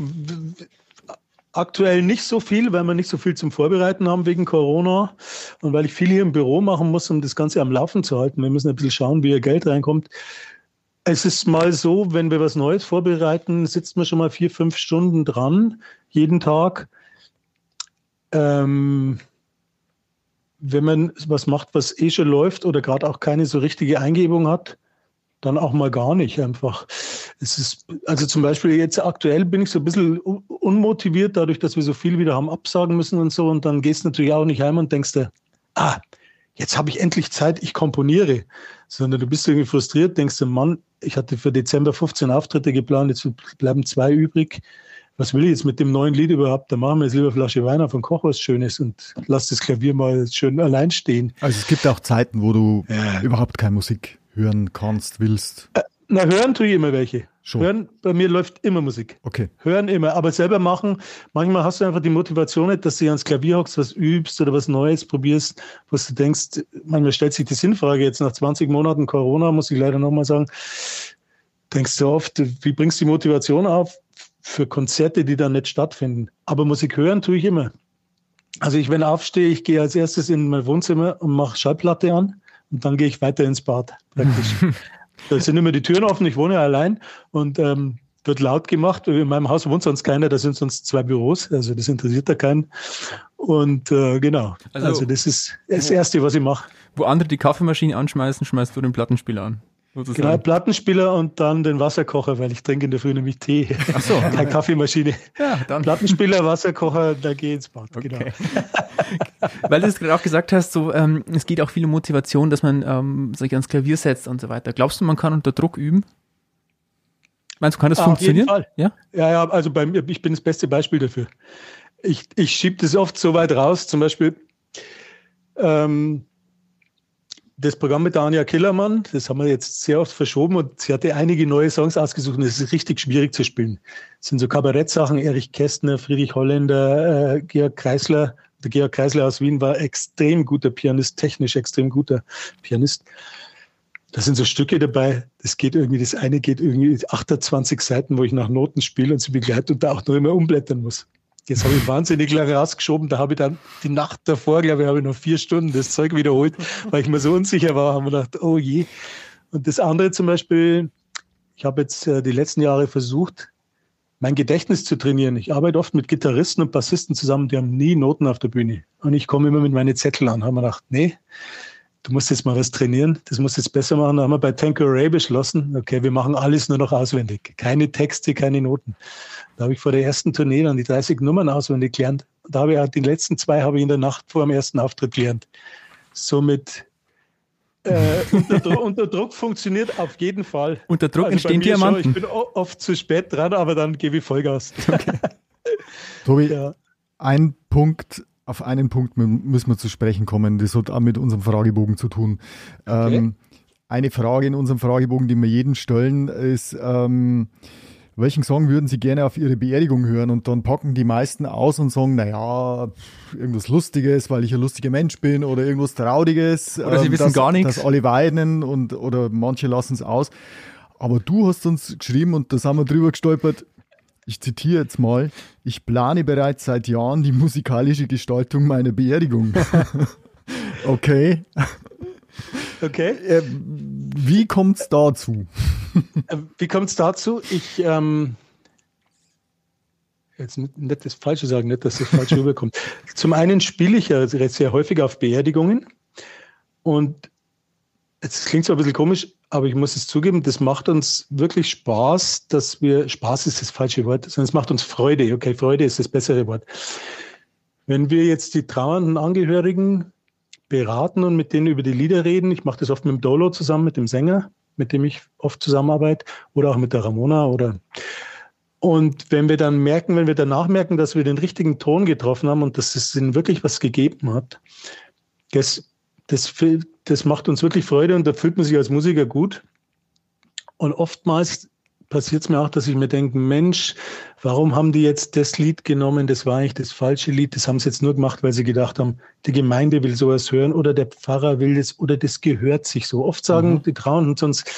Aktuell nicht so viel, weil wir nicht so viel zum Vorbereiten haben wegen Corona und weil ich viel hier im Büro machen muss, um das Ganze am Laufen zu halten. Wir müssen ein bisschen schauen, wie ihr Geld reinkommt. Es ist mal so, wenn wir was Neues vorbereiten, sitzt man schon mal vier, fünf Stunden dran, jeden Tag. Ähm, wenn man was macht, was eh schon läuft oder gerade auch keine so richtige Eingebung hat, dann auch mal gar nicht einfach. Es ist, also zum Beispiel jetzt aktuell bin ich so ein bisschen unmotiviert, dadurch, dass wir so viel wieder haben absagen müssen und so. Und dann gehst du natürlich auch nicht heim und denkst dir, ah, jetzt habe ich endlich Zeit, ich komponiere. Sondern du bist irgendwie frustriert, denkst du, Mann, ich hatte für Dezember 15 Auftritte geplant, jetzt bleiben zwei übrig. Was will ich jetzt mit dem neuen Lied überhaupt? Da machen wir jetzt lieber eine Flasche Wein auf und Koch was Schönes und lass das Klavier mal schön allein stehen. Also es gibt auch Zeiten, wo du ja. überhaupt keine Musik hören kannst, willst? Äh, Na, hören tue ich immer welche. Schon. Hören, bei mir läuft immer Musik. Okay. Hören immer, aber selber machen. Manchmal hast du einfach die Motivation nicht, dass du ans Klavier hockst, was übst oder was Neues probierst, was du denkst, manchmal stellt sich die Sinnfrage jetzt nach 20 Monaten Corona, muss ich leider nochmal sagen, denkst du oft, wie bringst du die Motivation auf für Konzerte, die dann nicht stattfinden? Aber Musik hören tue ich immer. Also ich, wenn aufstehe, ich gehe als erstes in mein Wohnzimmer und mache Schallplatte an und dann gehe ich weiter ins Bad praktisch. Da sind immer die Türen offen, ich wohne allein und ähm, wird laut gemacht. In meinem Haus wohnt sonst keiner, da sind sonst zwei Büros, also das interessiert da keinen. Und äh, genau, also, also das ist das Erste, was ich mache. Wo andere die Kaffeemaschine anschmeißen, schmeißt du den Plattenspieler an. Sozusagen. Genau, Plattenspieler und dann den Wasserkocher, weil ich trinke in der Früh nämlich Tee. Ach so. Keine Kaffeemaschine. Ja, dann. Plattenspieler, Wasserkocher, da gehe ins Bad. Okay. Genau. weil du es gerade auch gesagt hast, so, ähm, es geht auch viel um Motivation, dass man ähm, sich ans Klavier setzt und so weiter. Glaubst du, man kann unter Druck üben? Meinst du, kann das ah, funktionieren? Auf jeden Fall. Ja? ja, ja, also bei mir, ich bin das beste Beispiel dafür. Ich, ich schiebe das oft so weit raus, zum Beispiel, ähm, das Programm mit der Anja Killermann, das haben wir jetzt sehr oft verschoben und sie hatte einige neue Songs ausgesucht und es ist richtig schwierig zu spielen. Das sind so Kabarettsachen, Erich Kästner, Friedrich Holländer, äh, Georg Kreisler. Der Georg Kreisler aus Wien war extrem guter Pianist, technisch extrem guter Pianist. Da sind so Stücke dabei, das geht irgendwie, das eine geht irgendwie 28 Seiten, wo ich nach Noten spiele und sie begleitet und da auch noch immer umblättern muss. Das habe ich wahnsinnig lange rausgeschoben. Da habe ich dann die Nacht davor, glaube ich, habe ich noch vier Stunden das Zeug wiederholt, weil ich mir so unsicher war. Haben wir gedacht, oh je. Und das andere zum Beispiel, ich habe jetzt äh, die letzten Jahre versucht, mein Gedächtnis zu trainieren. Ich arbeite oft mit Gitarristen und Bassisten zusammen, die haben nie Noten auf der Bühne. Und ich komme immer mit meinen Zetteln an. Haben wir gedacht, nee, du musst jetzt mal was trainieren, das musst du jetzt besser machen. Da haben wir bei Tanko Ray beschlossen, okay, wir machen alles nur noch auswendig. Keine Texte, keine Noten. Da habe ich vor der ersten Tournee dann die 30 Nummern auswendig gelernt. Da habe ich auch die letzten zwei habe ich in der Nacht vor dem ersten Auftritt gelernt. Somit äh, unter, unter, Druck funktioniert auf jeden Fall. Unter Druck also entstehen Diamanten. Schon, ich bin oft zu spät dran, aber dann gebe ich Vollgas. Okay. Tobi, ja. ein Punkt, auf einen Punkt müssen wir zu sprechen kommen. Das hat auch mit unserem Fragebogen zu tun. Okay. Ähm, eine Frage in unserem Fragebogen, die wir jeden stellen, ist, ähm, welchen Song würden Sie gerne auf Ihre Beerdigung hören? Und dann packen die meisten aus und sagen, naja, irgendwas Lustiges, weil ich ein lustiger Mensch bin oder irgendwas Trauriges. Oder sie ähm, wissen dass, gar nichts. Dass alle weinen und, oder manche lassen es aus. Aber du hast uns geschrieben und da sind wir drüber gestolpert. Ich zitiere jetzt mal. Ich plane bereits seit Jahren die musikalische Gestaltung meiner Beerdigung. okay. Okay. Äh, wie kommt es dazu? Äh, wie kommt es dazu? Ich, ähm, jetzt nicht das Falsche sagen, nicht, dass das falsch rüberkommt. Zum einen spiele ich ja sehr häufig auf Beerdigungen und es klingt zwar ein bisschen komisch, aber ich muss es zugeben, das macht uns wirklich Spaß, dass wir, Spaß ist das falsche Wort, sondern es macht uns Freude. Okay, Freude ist das bessere Wort. Wenn wir jetzt die trauernden Angehörigen beraten und mit denen über die Lieder reden. Ich mache das oft mit dem Dolo zusammen, mit dem Sänger, mit dem ich oft zusammenarbeite, oder auch mit der Ramona oder und wenn wir dann merken, wenn wir danach merken, dass wir den richtigen Ton getroffen haben und dass es ihnen wirklich was gegeben hat, das, das, das macht uns wirklich Freude und da fühlt man sich als Musiker gut. Und oftmals passiert es mir auch, dass ich mir denke, Mensch, warum haben die jetzt das Lied genommen? Das war eigentlich das falsche Lied. Das haben sie jetzt nur gemacht, weil sie gedacht haben, die Gemeinde will sowas hören oder der Pfarrer will das oder das gehört sich so. Oft sagen mhm. die Trauenden sonst,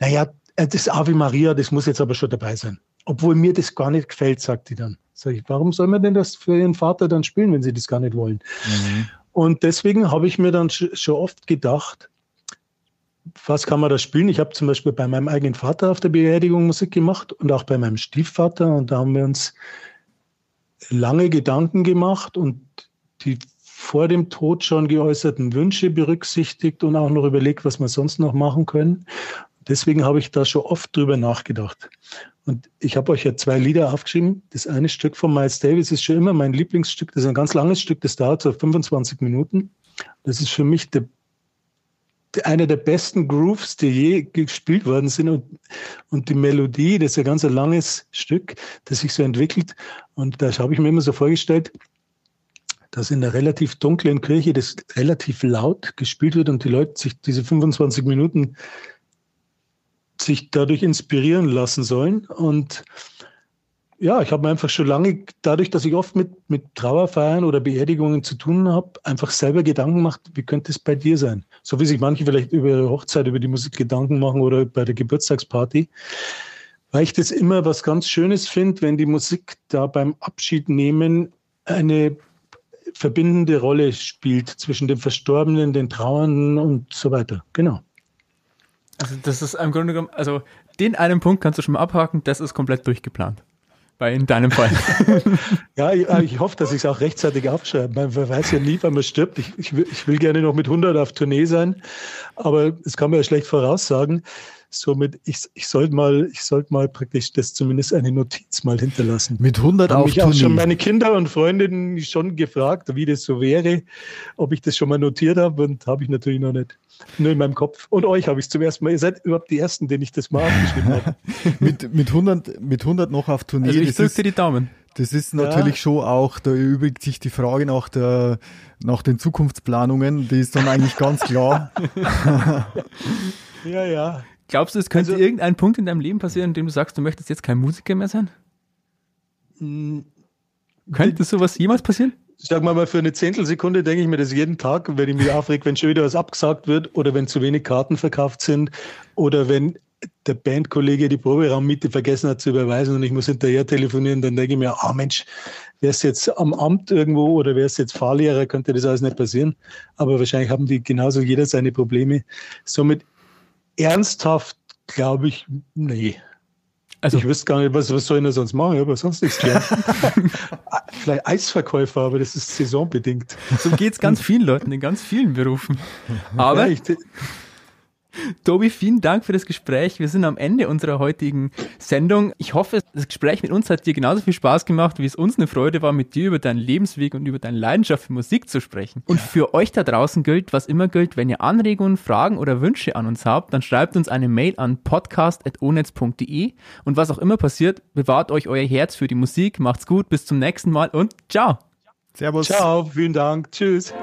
naja, äh, das Ave Maria, das muss jetzt aber schon dabei sein. Obwohl mir das gar nicht gefällt, sagt die dann. Sag ich, warum soll man denn das für ihren Vater dann spielen, wenn sie das gar nicht wollen? Mhm. Und deswegen habe ich mir dann schon oft gedacht, was kann man da spielen? Ich habe zum Beispiel bei meinem eigenen Vater auf der Beerdigung Musik gemacht und auch bei meinem Stiefvater. Und da haben wir uns lange Gedanken gemacht und die vor dem Tod schon geäußerten Wünsche berücksichtigt und auch noch überlegt, was wir sonst noch machen können. Deswegen habe ich da schon oft drüber nachgedacht. Und ich habe euch ja zwei Lieder aufgeschrieben. Das eine Stück von Miles Davis ist schon immer mein Lieblingsstück. Das ist ein ganz langes Stück, das dauert so 25 Minuten. Das ist für mich der einer der besten Grooves, die je gespielt worden sind und, und die Melodie, das ist ein ganz langes Stück, das sich so entwickelt und da habe ich mir immer so vorgestellt, dass in einer relativ dunklen Kirche das relativ laut gespielt wird und die Leute sich diese 25 Minuten sich dadurch inspirieren lassen sollen. Und ja, ich habe mir einfach schon lange, dadurch, dass ich oft mit, mit Trauerfeiern oder Beerdigungen zu tun habe, einfach selber Gedanken gemacht, wie könnte es bei dir sein? So wie sich manche vielleicht über ihre Hochzeit, über die Musik Gedanken machen oder bei der Geburtstagsparty. Weil ich das immer was ganz Schönes finde, wenn die Musik da beim Abschied nehmen eine verbindende Rolle spielt zwischen dem Verstorbenen, den Trauernden und so weiter. Genau. Also das ist im Grunde genommen, also den einen Punkt kannst du schon mal abhaken, das ist komplett durchgeplant bei in deinem Fall. ja, ich, ich, hoffe, dass ich es auch rechtzeitig abschreibe. Man weiß ja nie, wann man stirbt. Ich, ich, will, ich will gerne noch mit 100 auf Tournee sein, aber das kann man ja schlecht voraussagen. Somit, ich, ich sollte mal, ich sollte mal praktisch das zumindest eine Notiz mal hinterlassen. Mit 100 Haben auf mich Tournee. auch schon meine Kinder und Freundinnen schon gefragt, wie das so wäre, ob ich das schon mal notiert habe und habe ich natürlich noch nicht. Nur in meinem Kopf. Und euch habe ich es zum ersten Mal. Ihr seid überhaupt die Ersten, denen ich das mal aufgeschrieben habe. mit, mit, 100, mit 100 noch auf Tournee. Also ich drücke dir die Daumen. Das ist natürlich ja. schon auch, da übrigens sich die Frage nach, der, nach den Zukunftsplanungen, die ist dann eigentlich ganz klar. ja, ja. Glaubst du, es könnte also, irgendein Punkt in deinem Leben passieren, in dem du sagst, du möchtest jetzt kein Musiker mehr sein? Hm, könnte sowas jemals passieren? Sag mal, für eine Zehntelsekunde denke ich mir das jeden Tag, wenn ich mich aufreg, wenn schon wieder was abgesagt wird oder wenn zu wenig Karten verkauft sind oder wenn der Bandkollege die Proberaummiete vergessen hat zu überweisen und ich muss hinterher telefonieren, dann denke ich mir, ah oh Mensch, wäre es jetzt am Amt irgendwo oder wäre es jetzt Fahrlehrer, könnte das alles nicht passieren. Aber wahrscheinlich haben die genauso jeder seine Probleme. Somit ernsthaft glaube ich, nee. Also, ich wüsste gar nicht, was, was soll ich denn sonst machen? aber sonst nichts klar. Vielleicht Eisverkäufer, aber das ist saisonbedingt. So geht es ganz vielen Leuten in ganz vielen Berufen. Aber ja, ich, Tobi, vielen Dank für das Gespräch. Wir sind am Ende unserer heutigen Sendung. Ich hoffe, das Gespräch mit uns hat dir genauso viel Spaß gemacht, wie es uns eine Freude war, mit dir über deinen Lebensweg und über deine Leidenschaft für Musik zu sprechen. Und für euch da draußen gilt, was immer gilt, wenn ihr Anregungen, Fragen oder Wünsche an uns habt, dann schreibt uns eine Mail an podcast.onetz.de und was auch immer passiert, bewahrt euch euer Herz für die Musik. Macht's gut, bis zum nächsten Mal und ciao. Servus. Ciao, vielen Dank. Tschüss.